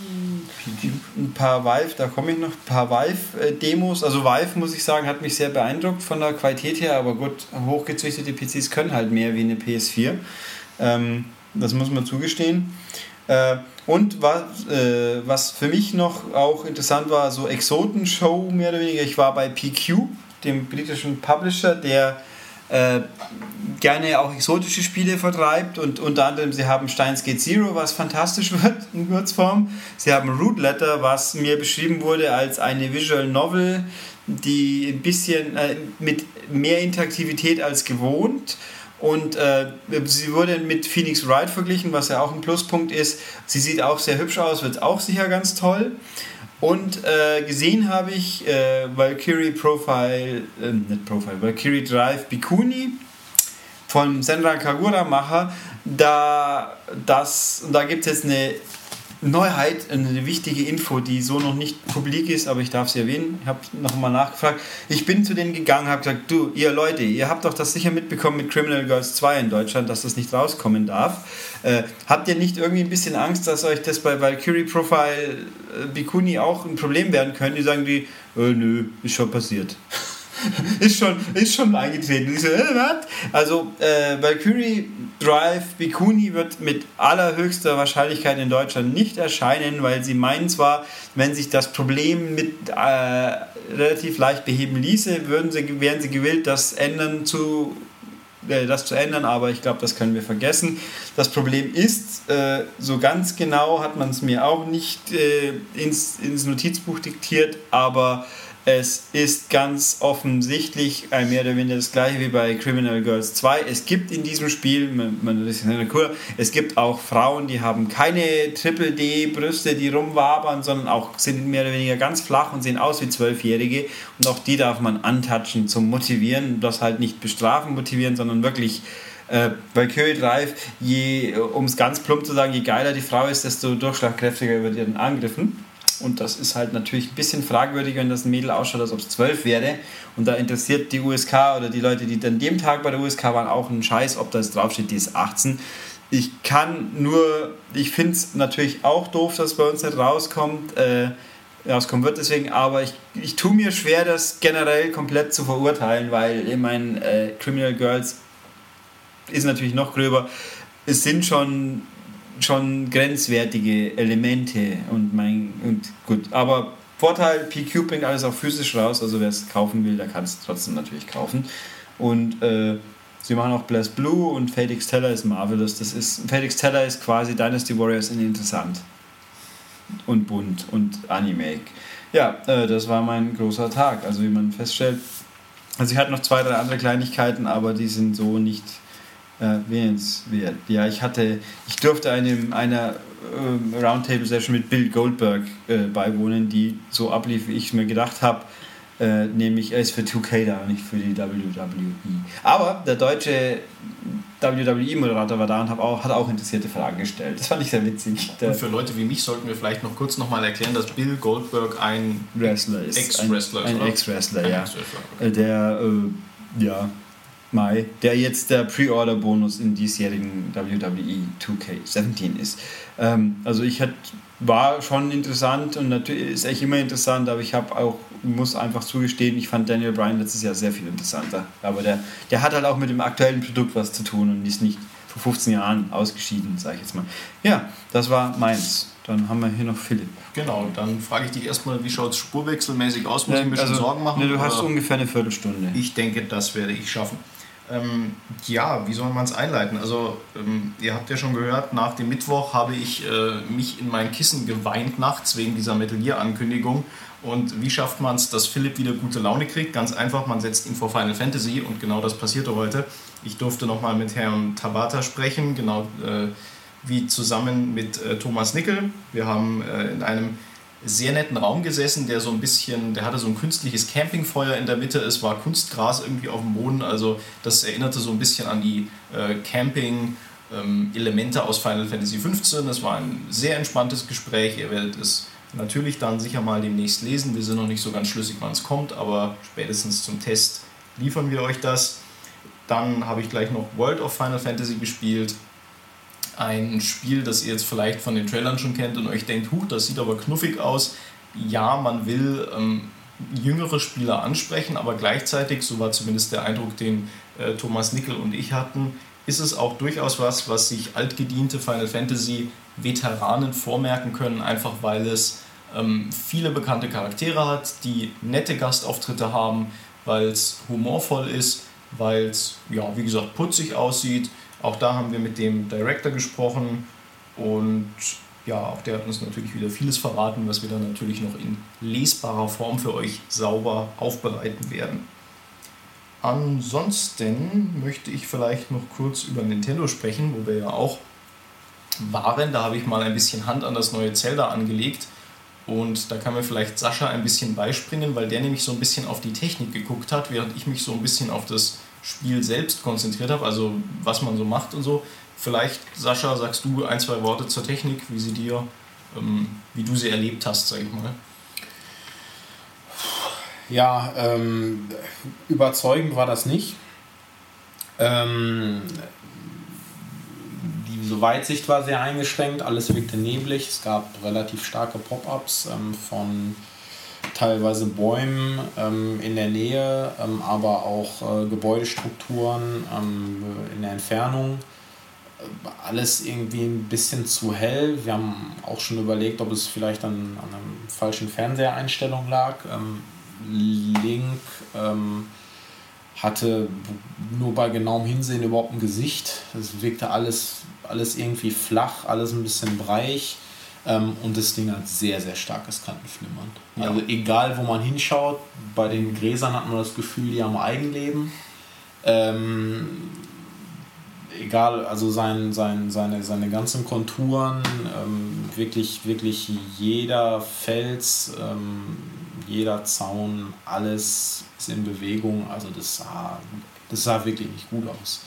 ein paar Vive, da komme ich noch, ein paar Vive-Demos. Also Vive, muss ich sagen, hat mich sehr beeindruckt von der Qualität her, aber gut, hochgezüchtete PCs können halt mehr wie eine PS4. Ähm, das muss man zugestehen. Äh, und was, äh, was für mich noch auch interessant war, so Exotenshow mehr oder weniger. Ich war bei PQ, dem britischen Publisher, der äh, gerne auch exotische Spiele vertreibt und unter anderem sie haben Steins Gate Zero, was fantastisch [LAUGHS] wird in Kurzform. Sie haben Root Letter, was mir beschrieben wurde als eine Visual Novel, die ein bisschen äh, mit mehr Interaktivität als gewohnt Und äh, sie wurde mit Phoenix Wright verglichen, was ja auch ein Pluspunkt ist. Sie sieht auch sehr hübsch aus, wird auch sicher ganz toll. Und äh, gesehen habe ich äh, Valkyrie Profile, äh, nicht Profile, Valkyrie Drive Bikuni von Senra Kagura-Macher. Da, da gibt es jetzt eine Neuheit, eine wichtige Info, die so noch nicht publik ist, aber ich darf sie erwähnen. Ich habe nochmal nachgefragt. Ich bin zu denen gegangen, habe gesagt, du, ihr Leute, ihr habt doch das sicher mitbekommen mit Criminal Girls 2 in Deutschland, dass das nicht rauskommen darf. Äh, habt ihr nicht irgendwie ein bisschen Angst, dass euch das bei Valkyrie Profile äh, Bikuni auch ein Problem werden könnte? Die sagen die, äh, nö, ist schon passiert. [LAUGHS] [LAUGHS] ist, schon, ist schon eingetreten. So, äh? Also, äh, Valkyrie Drive Bikuni wird mit allerhöchster Wahrscheinlichkeit in Deutschland nicht erscheinen, weil sie meinen zwar, wenn sich das Problem mit äh, relativ leicht beheben ließe, würden sie, wären sie gewillt, das ändern zu äh, das zu ändern, aber ich glaube, das können wir vergessen. Das Problem ist, äh, so ganz genau hat man es mir auch nicht äh, ins, ins Notizbuch diktiert, aber es ist ganz offensichtlich ein mehr oder weniger das gleiche wie bei Criminal Girls 2. Es gibt in diesem Spiel, man, das ist eine Kur, es gibt auch Frauen, die haben keine Triple D-Brüste, die rumwabern, sondern auch sind mehr oder weniger ganz flach und sehen aus wie Zwölfjährige. Und auch die darf man antatschen zum Motivieren. Das halt nicht bestrafen, motivieren, sondern wirklich äh, bei Curry Drive, um es ganz plump zu sagen, je geiler die Frau ist, desto durchschlagkräftiger wird ihren Angriffen. Und das ist halt natürlich ein bisschen fragwürdig, wenn das ein Mädel ausschaut, als ob es zwölf wäre. Und da interessiert die USK oder die Leute, die an dem Tag bei der USK waren, auch einen Scheiß, ob das draufsteht, die ist 18. Ich kann nur, ich finde es natürlich auch doof, dass bei uns nicht rauskommt, äh, rauskommen wird, deswegen, aber ich, ich tue mir schwer, das generell komplett zu verurteilen, weil ich meine, äh, Criminal Girls ist natürlich noch gröber. Es sind schon schon grenzwertige Elemente und mein und gut, aber Vorteil, PQ bringt alles auch physisch raus, also wer es kaufen will, der kann es trotzdem natürlich kaufen. Und äh, sie machen auch Bless Blue und Fate Teller ist Marvelous. Das ist, Fate Teller ist quasi Dynasty Warriors in interessant. Und bunt und Anime. Ja, äh, das war mein großer Tag. Also wie man feststellt. Also ich hatte noch zwei, drei andere Kleinigkeiten, aber die sind so nicht erwähnenswert. Ja, ich hatte, ich durfte einem, einer äh, Roundtable-Session mit Bill Goldberg äh, beiwohnen, die so ablief, wie ich mir gedacht habe. Äh, nämlich, er ist für 2K da, nicht für die WWE. Aber der deutsche WWE-Moderator war da und auch, hat auch interessierte Fragen gestellt. Das fand ich sehr witzig. und für Leute wie mich sollten wir vielleicht noch kurz nochmal erklären, dass Bill Goldberg ein Wrestler ist. Ex-Wrestler Ein, ein Ex-Wrestler, ja. Ex äh, der, äh, ja, Mai, der jetzt der Pre-Order-Bonus in diesjährigen WWE 2K17 ist. Ähm, also ich hat, war schon interessant und natürlich ist echt immer interessant, aber ich habe auch, muss einfach zugestehen, ich fand Daniel Bryan letztes Jahr sehr viel interessanter. Aber der, der hat halt auch mit dem aktuellen Produkt was zu tun und ist nicht vor 15 Jahren ausgeschieden, sage ich jetzt mal. Ja, das war meins. Dann haben wir hier noch Philipp. Genau, dann frage ich dich erstmal, wie schaut es spurwechselmäßig aus? Muss ja, ich mir also, schon Sorgen machen? Ne, du hast ungefähr eine Viertelstunde. Ich denke, das werde ich schaffen. Ähm, ja, wie soll man es einleiten? Also, ähm, ihr habt ja schon gehört, nach dem Mittwoch habe ich äh, mich in mein Kissen geweint nachts wegen dieser Metal Gear-Ankündigung. Und wie schafft man es, dass Philipp wieder gute Laune kriegt? Ganz einfach, man setzt ihn vor Final Fantasy und genau das passierte heute. Ich durfte nochmal mit Herrn Tabata sprechen, genau äh, wie zusammen mit äh, Thomas Nickel. Wir haben äh, in einem sehr netten Raum gesessen, der so ein bisschen, der hatte so ein künstliches Campingfeuer in der Mitte, es war Kunstgras irgendwie auf dem Boden, also das erinnerte so ein bisschen an die äh, Camping-Elemente ähm, aus Final Fantasy XV. Es war ein sehr entspanntes Gespräch, ihr werdet es natürlich dann sicher mal demnächst lesen, wir sind noch nicht so ganz schlüssig, wann es kommt, aber spätestens zum Test liefern wir euch das. Dann habe ich gleich noch World of Final Fantasy gespielt, ein Spiel, das ihr jetzt vielleicht von den Trailern schon kennt und euch denkt, huch, das sieht aber knuffig aus. Ja, man will ähm, jüngere Spieler ansprechen, aber gleichzeitig, so war zumindest der Eindruck, den äh, Thomas Nickel und ich hatten, ist es auch durchaus was, was sich altgediente Final Fantasy Veteranen vormerken können, einfach weil es ähm, viele bekannte Charaktere hat, die nette Gastauftritte haben, weil es humorvoll ist, weil es, ja, wie gesagt, putzig aussieht auch da haben wir mit dem Director gesprochen und ja, auch der hat uns natürlich wieder vieles verraten, was wir dann natürlich noch in lesbarer Form für euch sauber aufbereiten werden. ansonsten möchte ich vielleicht noch kurz über Nintendo sprechen, wo wir ja auch waren. Da habe ich mal ein bisschen Hand an das neue Zelda angelegt. Und da kann mir vielleicht Sascha ein bisschen beispringen, weil der nämlich so ein bisschen auf die Technik geguckt hat, während ich mich so ein bisschen auf das Spiel selbst konzentriert habe, also was man so macht und so. Vielleicht, Sascha, sagst du ein, zwei Worte zur Technik, wie sie dir, ähm, wie du sie erlebt hast, sag ich mal. Ja, ähm, überzeugend war das nicht. Ähm, die Weitsicht war sehr eingeschränkt, alles wirkte neblig. Es gab relativ starke Pop-ups ähm, von teilweise Bäumen ähm, in der Nähe, ähm, aber auch äh, Gebäudestrukturen ähm, in der Entfernung. Äh, alles irgendwie ein bisschen zu hell. Wir haben auch schon überlegt, ob es vielleicht an, an einer falschen Fernseheinstellung lag. Ähm, Link ähm, hatte nur bei genauem Hinsehen überhaupt ein Gesicht. Es wirkte alles, alles irgendwie flach, alles ein bisschen breich. Ähm, und das Ding hat sehr, sehr starkes Kantenflimmern. Ja. Also egal, wo man hinschaut, bei den Gräsern hat man das Gefühl, die haben Eigenleben. Ähm, egal, also sein, sein, seine, seine ganzen Konturen, ähm, wirklich, wirklich jeder Fels, ähm, jeder Zaun, alles ist in Bewegung. Also das sah, das sah wirklich nicht gut aus.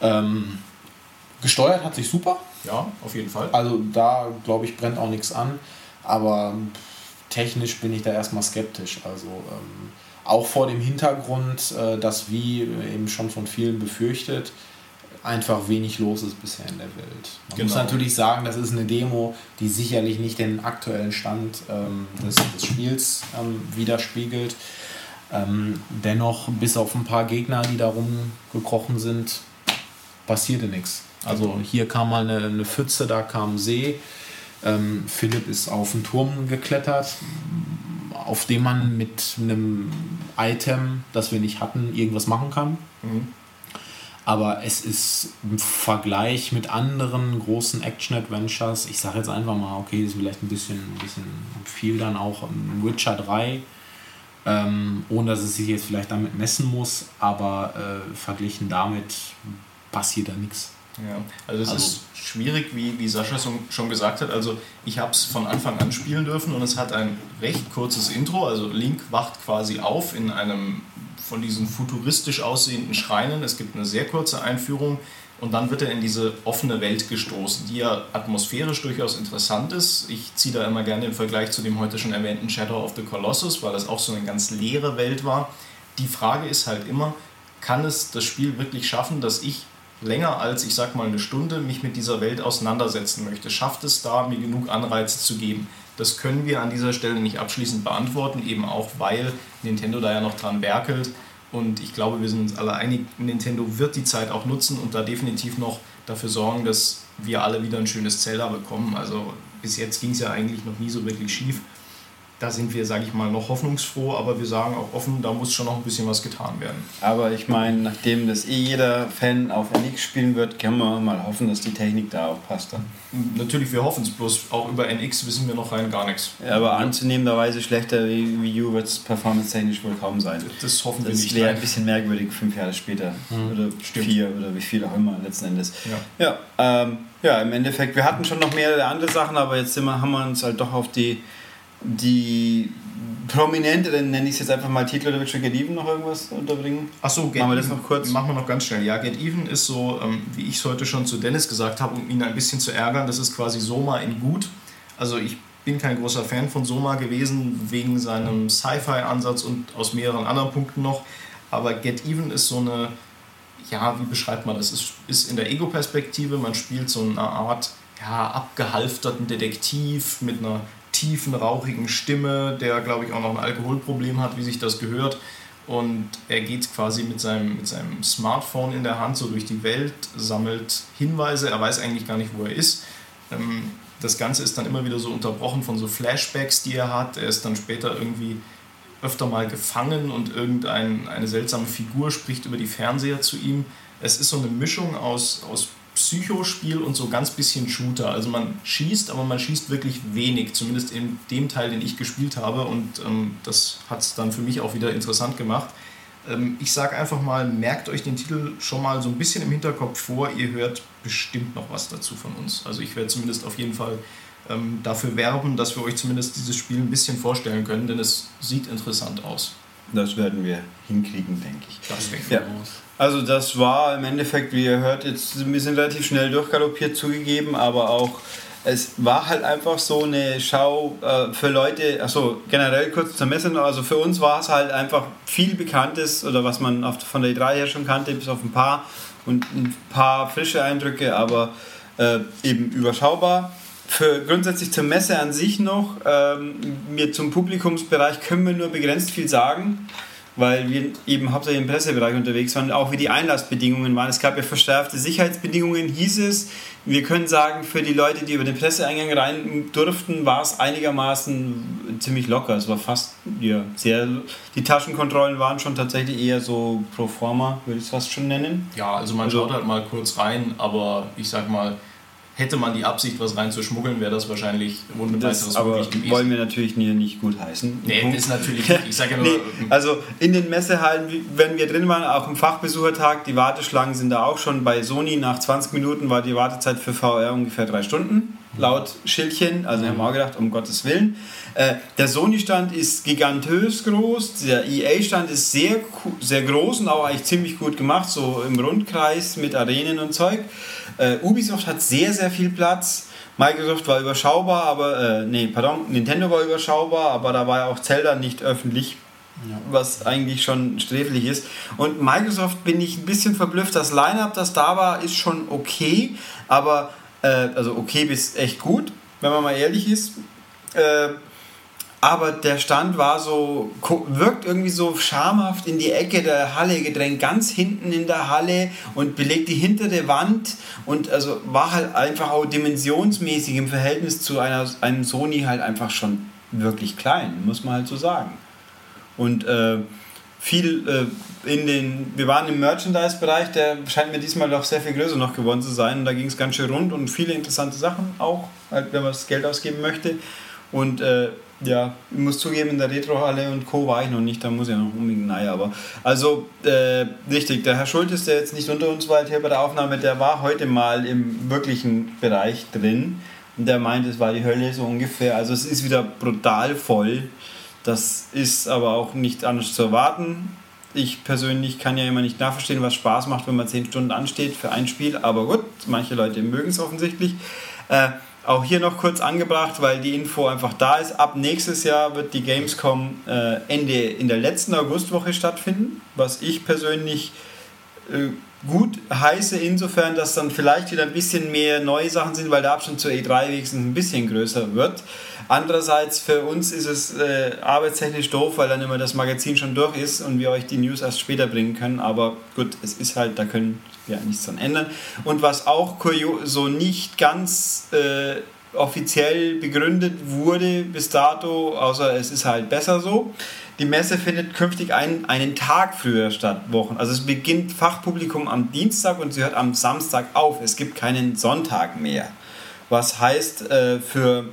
Ähm, gesteuert hat sich super. Ja, auf jeden Fall. Also da, glaube ich, brennt auch nichts an. Aber technisch bin ich da erstmal skeptisch. Also ähm, auch vor dem Hintergrund, äh, dass wie eben schon von vielen befürchtet, einfach wenig los ist bisher in der Welt. Man genau. muss natürlich sagen, das ist eine Demo, die sicherlich nicht den aktuellen Stand ähm, des, des, Spiels ähm, widerspiegelt. Ähm, dennoch, bis auf ein paar Gegner, die da rumgekrochen sind, passierte nichts. Also hier kam mal eine, eine Pfütze, da kam ein See. Ähm, Philipp ist auf einen Turm geklettert, auf dem man mit einem Item, das wir nicht hatten, irgendwas machen kann. Mhm. Aber es ist im Vergleich mit anderen großen Action-Adventures, ich sage jetzt einfach mal, okay, das ist vielleicht ein bisschen, ein bisschen viel dann auch Witcher 3, ähm, ohne dass es sich jetzt vielleicht damit messen muss, aber äh, verglichen damit passiert da nichts. Ja, also es also, ist schwierig, wie, wie Sascha schon gesagt hat. Also ich habe es von Anfang an spielen dürfen und es hat ein recht kurzes Intro. Also Link wacht quasi auf in einem von diesen futuristisch aussehenden Schreinen. Es gibt eine sehr kurze Einführung und dann wird er in diese offene Welt gestoßen, die ja atmosphärisch durchaus interessant ist. Ich ziehe da immer gerne den Vergleich zu dem heute schon erwähnten Shadow of the Colossus, weil das auch so eine ganz leere Welt war. Die Frage ist halt immer, kann es das Spiel wirklich schaffen, dass ich länger als, ich sag mal, eine Stunde mich mit dieser Welt auseinandersetzen möchte? Schafft es da, mir genug Anreize zu geben? Das können wir an dieser Stelle nicht abschließend beantworten, eben auch weil Nintendo da ja noch dran werkelt. Und ich glaube, wir sind uns alle einig, Nintendo wird die Zeit auch nutzen und da definitiv noch dafür sorgen, dass wir alle wieder ein schönes Zelda bekommen. Also bis jetzt ging es ja eigentlich noch nie so wirklich schief da sind wir, sage ich mal, noch hoffnungsfroh, aber wir sagen auch offen, da muss schon noch ein bisschen was getan werden. Aber ich meine, nachdem das eh jeder Fan auf NX spielen wird, können wir mal hoffen, dass die Technik da auch passt dann. Natürlich, wir hoffen es, bloß auch über NX wissen wir noch rein gar nichts. Ja, aber anzunehmenderweise schlechter wie Wii U wird es performance-technisch wohl kaum sein. Das hoffen wir das nicht. Das wäre ein bisschen merkwürdig fünf Jahre später mhm. oder Stimmt. vier oder wie viel auch immer letzten Endes. Ja, ja, ähm, ja im Endeffekt, wir hatten schon noch mehrere andere Sachen, aber jetzt wir, haben wir uns halt doch auf die die prominente, dann nenne ich es jetzt einfach mal Titel oder willst du Get Even noch irgendwas unterbringen? Achso, Get Machen wir das noch kurz? Machen wir noch ganz schnell. Ja, Get Even ist so, ähm, wie ich es heute schon zu Dennis gesagt habe, um ihn ein bisschen zu ärgern, das ist quasi Soma in gut. Also ich bin kein großer Fan von Soma gewesen, wegen seinem Sci-Fi-Ansatz und aus mehreren anderen Punkten noch. Aber Get Even ist so eine, ja, wie beschreibt man das? Ist, ist in der Ego-Perspektive, man spielt so eine Art ja, abgehalfterten Detektiv mit einer tiefen, rauchigen Stimme, der, glaube ich, auch noch ein Alkoholproblem hat, wie sich das gehört. Und er geht quasi mit seinem, mit seinem Smartphone in der Hand so durch die Welt, sammelt Hinweise, er weiß eigentlich gar nicht, wo er ist. Ähm, das Ganze ist dann immer wieder so unterbrochen von so Flashbacks, die er hat. Er ist dann später irgendwie öfter mal gefangen und irgendeine seltsame Figur spricht über die Fernseher zu ihm. Es ist so eine Mischung aus, aus Psychospiel und so ganz bisschen Shooter. Also man schießt, aber man schießt wirklich wenig, zumindest in dem Teil, den ich gespielt habe. Und ähm, das hat es dann für mich auch wieder interessant gemacht. Ähm, ich sage einfach mal, merkt euch den Titel schon mal so ein bisschen im Hinterkopf vor. Ihr hört bestimmt noch was dazu von uns. Also ich werde zumindest auf jeden Fall ähm, dafür werben, dass wir euch zumindest dieses Spiel ein bisschen vorstellen können, denn es sieht interessant aus. Das werden wir hinkriegen, denke ich. Das ja. Also das war im Endeffekt, wie ihr hört, jetzt ein bisschen relativ schnell durchgaloppiert zugegeben, aber auch es war halt einfach so eine Schau äh, für Leute, also generell kurz zur Messe, also für uns war es halt einfach viel Bekanntes oder was man auf, von der E3 her schon kannte, bis auf ein paar und ein paar frische Eindrücke, aber äh, eben überschaubar. Für grundsätzlich zur Messe an sich noch, ähm, mir zum Publikumsbereich können wir nur begrenzt viel sagen weil wir eben hauptsächlich im Pressebereich unterwegs waren, auch wie die Einlassbedingungen waren. Es gab ja verstärkte Sicherheitsbedingungen, hieß es. Wir können sagen, für die Leute, die über den Presseeingang rein durften, war es einigermaßen ziemlich locker. Es war fast, ja, sehr. Die Taschenkontrollen waren schon tatsächlich eher so pro forma, würde ich es fast schon nennen. Ja, also man also, schaut halt mal kurz rein, aber ich sag mal, hätte man die Absicht, was reinzuschmuggeln, wäre das wahrscheinlich wunderbar das aber gewesen. wollen wir natürlich nie, nicht gut heißen. Nee, Punkt. ist natürlich nicht. Ich sage ja nur... [LAUGHS] nee, also in den Messehallen, wenn wir drin waren, auch im Fachbesuchertag, die Warteschlangen sind da auch schon. Bei Sony nach 20 Minuten war die Wartezeit für VR ungefähr drei Stunden, laut Schildchen. Also mhm. haben wir auch gedacht, um Gottes Willen. Äh, der Sony-Stand ist gigantös groß, der EA-Stand ist sehr, sehr groß und auch eigentlich ziemlich gut gemacht, so im Rundkreis mit Arenen und Zeug. Äh, Ubisoft hat sehr, sehr viel Platz. Microsoft war überschaubar, aber, äh, nee, pardon, Nintendo war überschaubar, aber da war ja auch Zelda nicht öffentlich, ja. was eigentlich schon sträflich ist. Und Microsoft bin ich ein bisschen verblüfft. Das Line-Up, das da war, ist schon okay, aber, äh, also okay bis echt gut, wenn man mal ehrlich ist. Äh, aber der Stand war so, wirkt irgendwie so schamhaft in die Ecke der Halle gedrängt, ganz hinten in der Halle und belegt die hintere Wand und also war halt einfach auch dimensionsmäßig im Verhältnis zu einer, einem Sony halt einfach schon wirklich klein, muss man halt so sagen. Und äh, viel äh, in den, wir waren im Merchandise-Bereich, der scheint mir diesmal doch sehr viel größer noch geworden zu sein und da ging es ganz schön rund und viele interessante Sachen auch, halt, wenn man das Geld ausgeben möchte. Und äh, ja, ich muss zugeben, in der Retrohalle und Co. war ich noch nicht, da muss ich noch unbedingt naja, aber also äh, richtig, der Herr Schultes, der jetzt nicht unter uns war hier bei der Aufnahme, der war heute mal im wirklichen Bereich drin und der meint, es war die Hölle so ungefähr, also es ist wieder brutal voll, das ist aber auch nicht anders zu erwarten. Ich persönlich kann ja immer nicht nachverstehen, was Spaß macht, wenn man 10 Stunden ansteht für ein Spiel, aber gut, manche Leute mögen es offensichtlich. Äh, auch hier noch kurz angebracht, weil die Info einfach da ist. Ab nächstes Jahr wird die Gamescom äh, Ende in der letzten Augustwoche stattfinden, was ich persönlich äh, gut heiße, insofern, dass dann vielleicht wieder ein bisschen mehr neue Sachen sind, weil der Abstand zur E3 wenigstens ein bisschen größer wird. Andererseits für uns ist es äh, arbeitstechnisch doof, weil dann immer das Magazin schon durch ist und wir euch die News erst später bringen können. Aber gut, es ist halt, da können ja nichts dran ändern. Und was auch so nicht ganz äh, offiziell begründet wurde bis dato, außer es ist halt besser so. Die Messe findet künftig einen, einen Tag früher statt, Wochen. Also es beginnt Fachpublikum am Dienstag und sie hört am Samstag auf. Es gibt keinen Sonntag mehr. Was heißt äh, für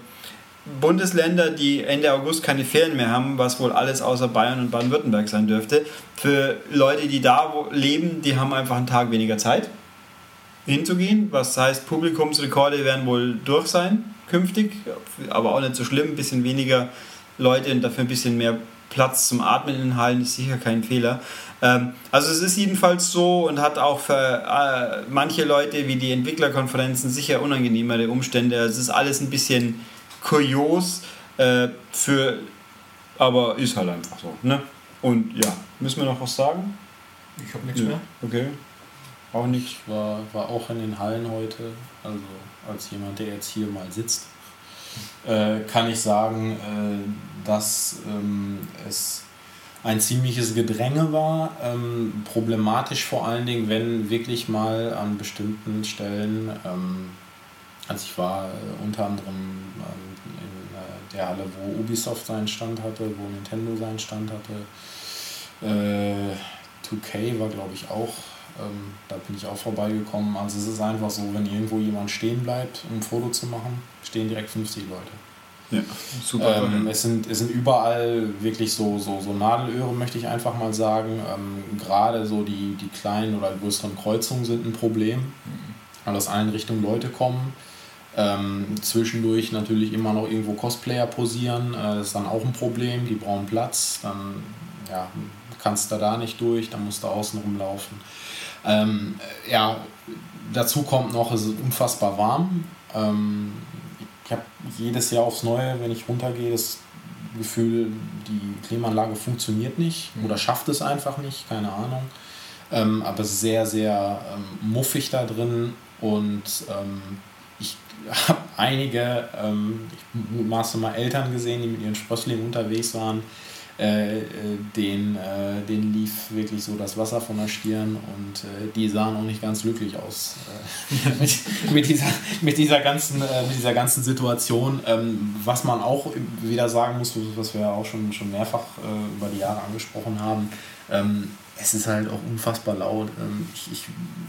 Bundesländer, die Ende August keine Ferien mehr haben, was wohl alles außer Bayern und Baden-Württemberg sein dürfte. Für Leute, die da leben, die haben einfach einen Tag weniger Zeit hinzugehen. Was heißt, Publikumsrekorde werden wohl durch sein künftig, aber auch nicht so schlimm. Ein bisschen weniger Leute und dafür ein bisschen mehr Platz zum Atmen in den Hallen ist sicher kein Fehler. Ähm, also es ist jedenfalls so und hat auch für äh, manche Leute wie die Entwicklerkonferenzen sicher unangenehmere Umstände. Es ist alles ein bisschen kurios, äh, für, aber ist halt einfach so. Ne? Und ja, müssen wir noch was sagen? Ich habe nichts ja. mehr. Okay. Auch nicht. Ich war, war auch in den Hallen heute, also als jemand, der jetzt hier mal sitzt, äh, kann ich sagen, äh, dass ähm, es ein ziemliches Gedränge war. Ähm, problematisch vor allen Dingen, wenn wirklich mal an bestimmten Stellen, ähm, also ich war äh, unter anderem ähm, der Halle, wo Ubisoft seinen Stand hatte, wo Nintendo seinen Stand hatte. Äh, 2K war, glaube ich, auch. Ähm, da bin ich auch vorbeigekommen. Also es ist einfach so, wenn irgendwo jemand stehen bleibt, um ein Foto zu machen, stehen direkt 50 Leute. Ja, super. Ähm, es, sind, es sind überall wirklich so, so, so Nadelöhre, möchte ich einfach mal sagen. Ähm, Gerade so die, die kleinen oder größeren Kreuzungen sind ein Problem, mhm. weil aus allen Richtungen Leute kommen. Ähm, zwischendurch natürlich immer noch irgendwo Cosplayer posieren, äh, ist dann auch ein Problem, die brauchen Platz, dann ja, kannst du da nicht durch, dann musst du außen rumlaufen. Ähm, ja, dazu kommt noch, es ist unfassbar warm. Ähm, ich habe jedes Jahr aufs Neue, wenn ich runtergehe, das Gefühl, die Klimaanlage funktioniert nicht mhm. oder schafft es einfach nicht, keine Ahnung. Ähm, aber sehr, sehr ähm, muffig da drin und ähm, habe einige, ähm, ich maße mal Eltern gesehen, die mit ihren Sprösslingen unterwegs waren, äh, äh, den, äh, den lief wirklich so das Wasser von der Stirn und äh, die sahen auch nicht ganz glücklich aus äh, [LAUGHS] mit, mit, dieser, mit, dieser ganzen, äh, mit dieser ganzen Situation. Ähm, was man auch wieder sagen muss, was wir auch schon, schon mehrfach über die Jahre angesprochen haben, ähm, es ist halt auch unfassbar laut. Ähm, ich, ich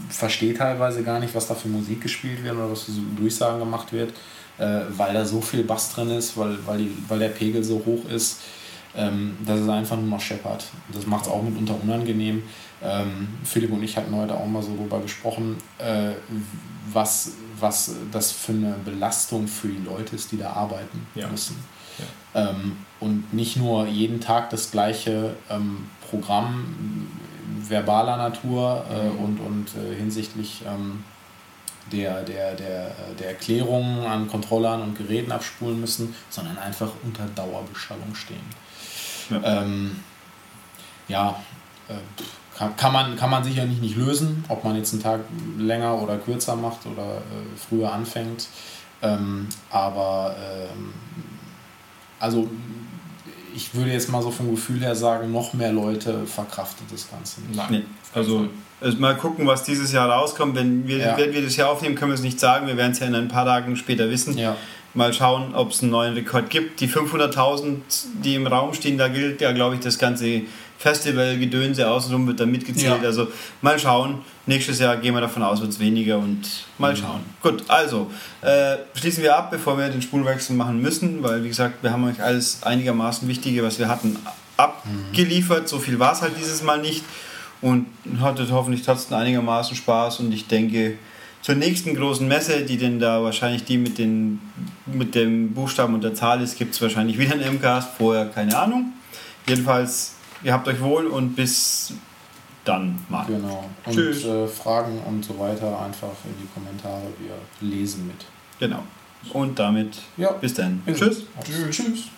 verstehe teilweise gar nicht, was da für Musik gespielt wird oder was für Durchsagen gemacht wird, weil da so viel Bass drin ist, weil, weil, die, weil der Pegel so hoch ist ähm, dass es einfach nur noch scheppert. Das macht es auch mitunter unangenehm. Ähm, Philipp und ich hatten heute auch mal so darüber gesprochen, äh, was, was das für eine Belastung für die Leute ist, die da arbeiten ja. müssen. Ja. Ähm, und nicht nur jeden Tag das gleiche ähm, Programm verbaler Natur äh, mhm. und, und äh, hinsichtlich ähm, der, der, der, der Erklärungen an Controllern und Geräten abspulen müssen, sondern einfach unter Dauerbeschallung stehen. Ja, ähm, ja äh, kann, kann, man, kann man sicherlich nicht lösen, ob man jetzt einen Tag länger oder kürzer macht oder äh, früher anfängt. Ähm, aber ähm, also ich würde jetzt mal so vom Gefühl her sagen, noch mehr Leute verkraftet das Ganze nicht. Nein. Nee. Also, also, mal gucken, was dieses Jahr rauskommt. Wenn wir, ja. wenn wir das Jahr aufnehmen, können wir es nicht sagen. Wir werden es ja in ein paar Tagen später wissen. Ja. Mal schauen, ob es einen neuen Rekord gibt. Die 500.000, die im Raum stehen, da gilt ja, glaube ich, das ganze Festival-Gedönse außenrum wird da mitgezählt. Ja. Also mal schauen. Nächstes Jahr gehen wir davon aus, wird es weniger und mal mhm. schauen. Gut, also äh, schließen wir ab, bevor wir den Spulwechsel machen müssen, weil wie gesagt, wir haben euch alles einigermaßen Wichtige, was wir hatten, abgeliefert. Mhm. So viel war es halt dieses Mal nicht und hattet hoffentlich trotzdem einigermaßen Spaß und ich denke, zur nächsten großen Messe, die denn da wahrscheinlich die mit, den, mit dem Buchstaben und der Zahl ist, gibt es wahrscheinlich wieder einen MCAST, vorher keine Ahnung. Jedenfalls, Ihr habt euch wohl und bis dann mal. Genau. Und Tschüss. Äh, Fragen und so weiter einfach in die Kommentare. Wir lesen mit. Genau. Und damit ja. bis dann. Bis Tschüss. Tschüss. Tschüss.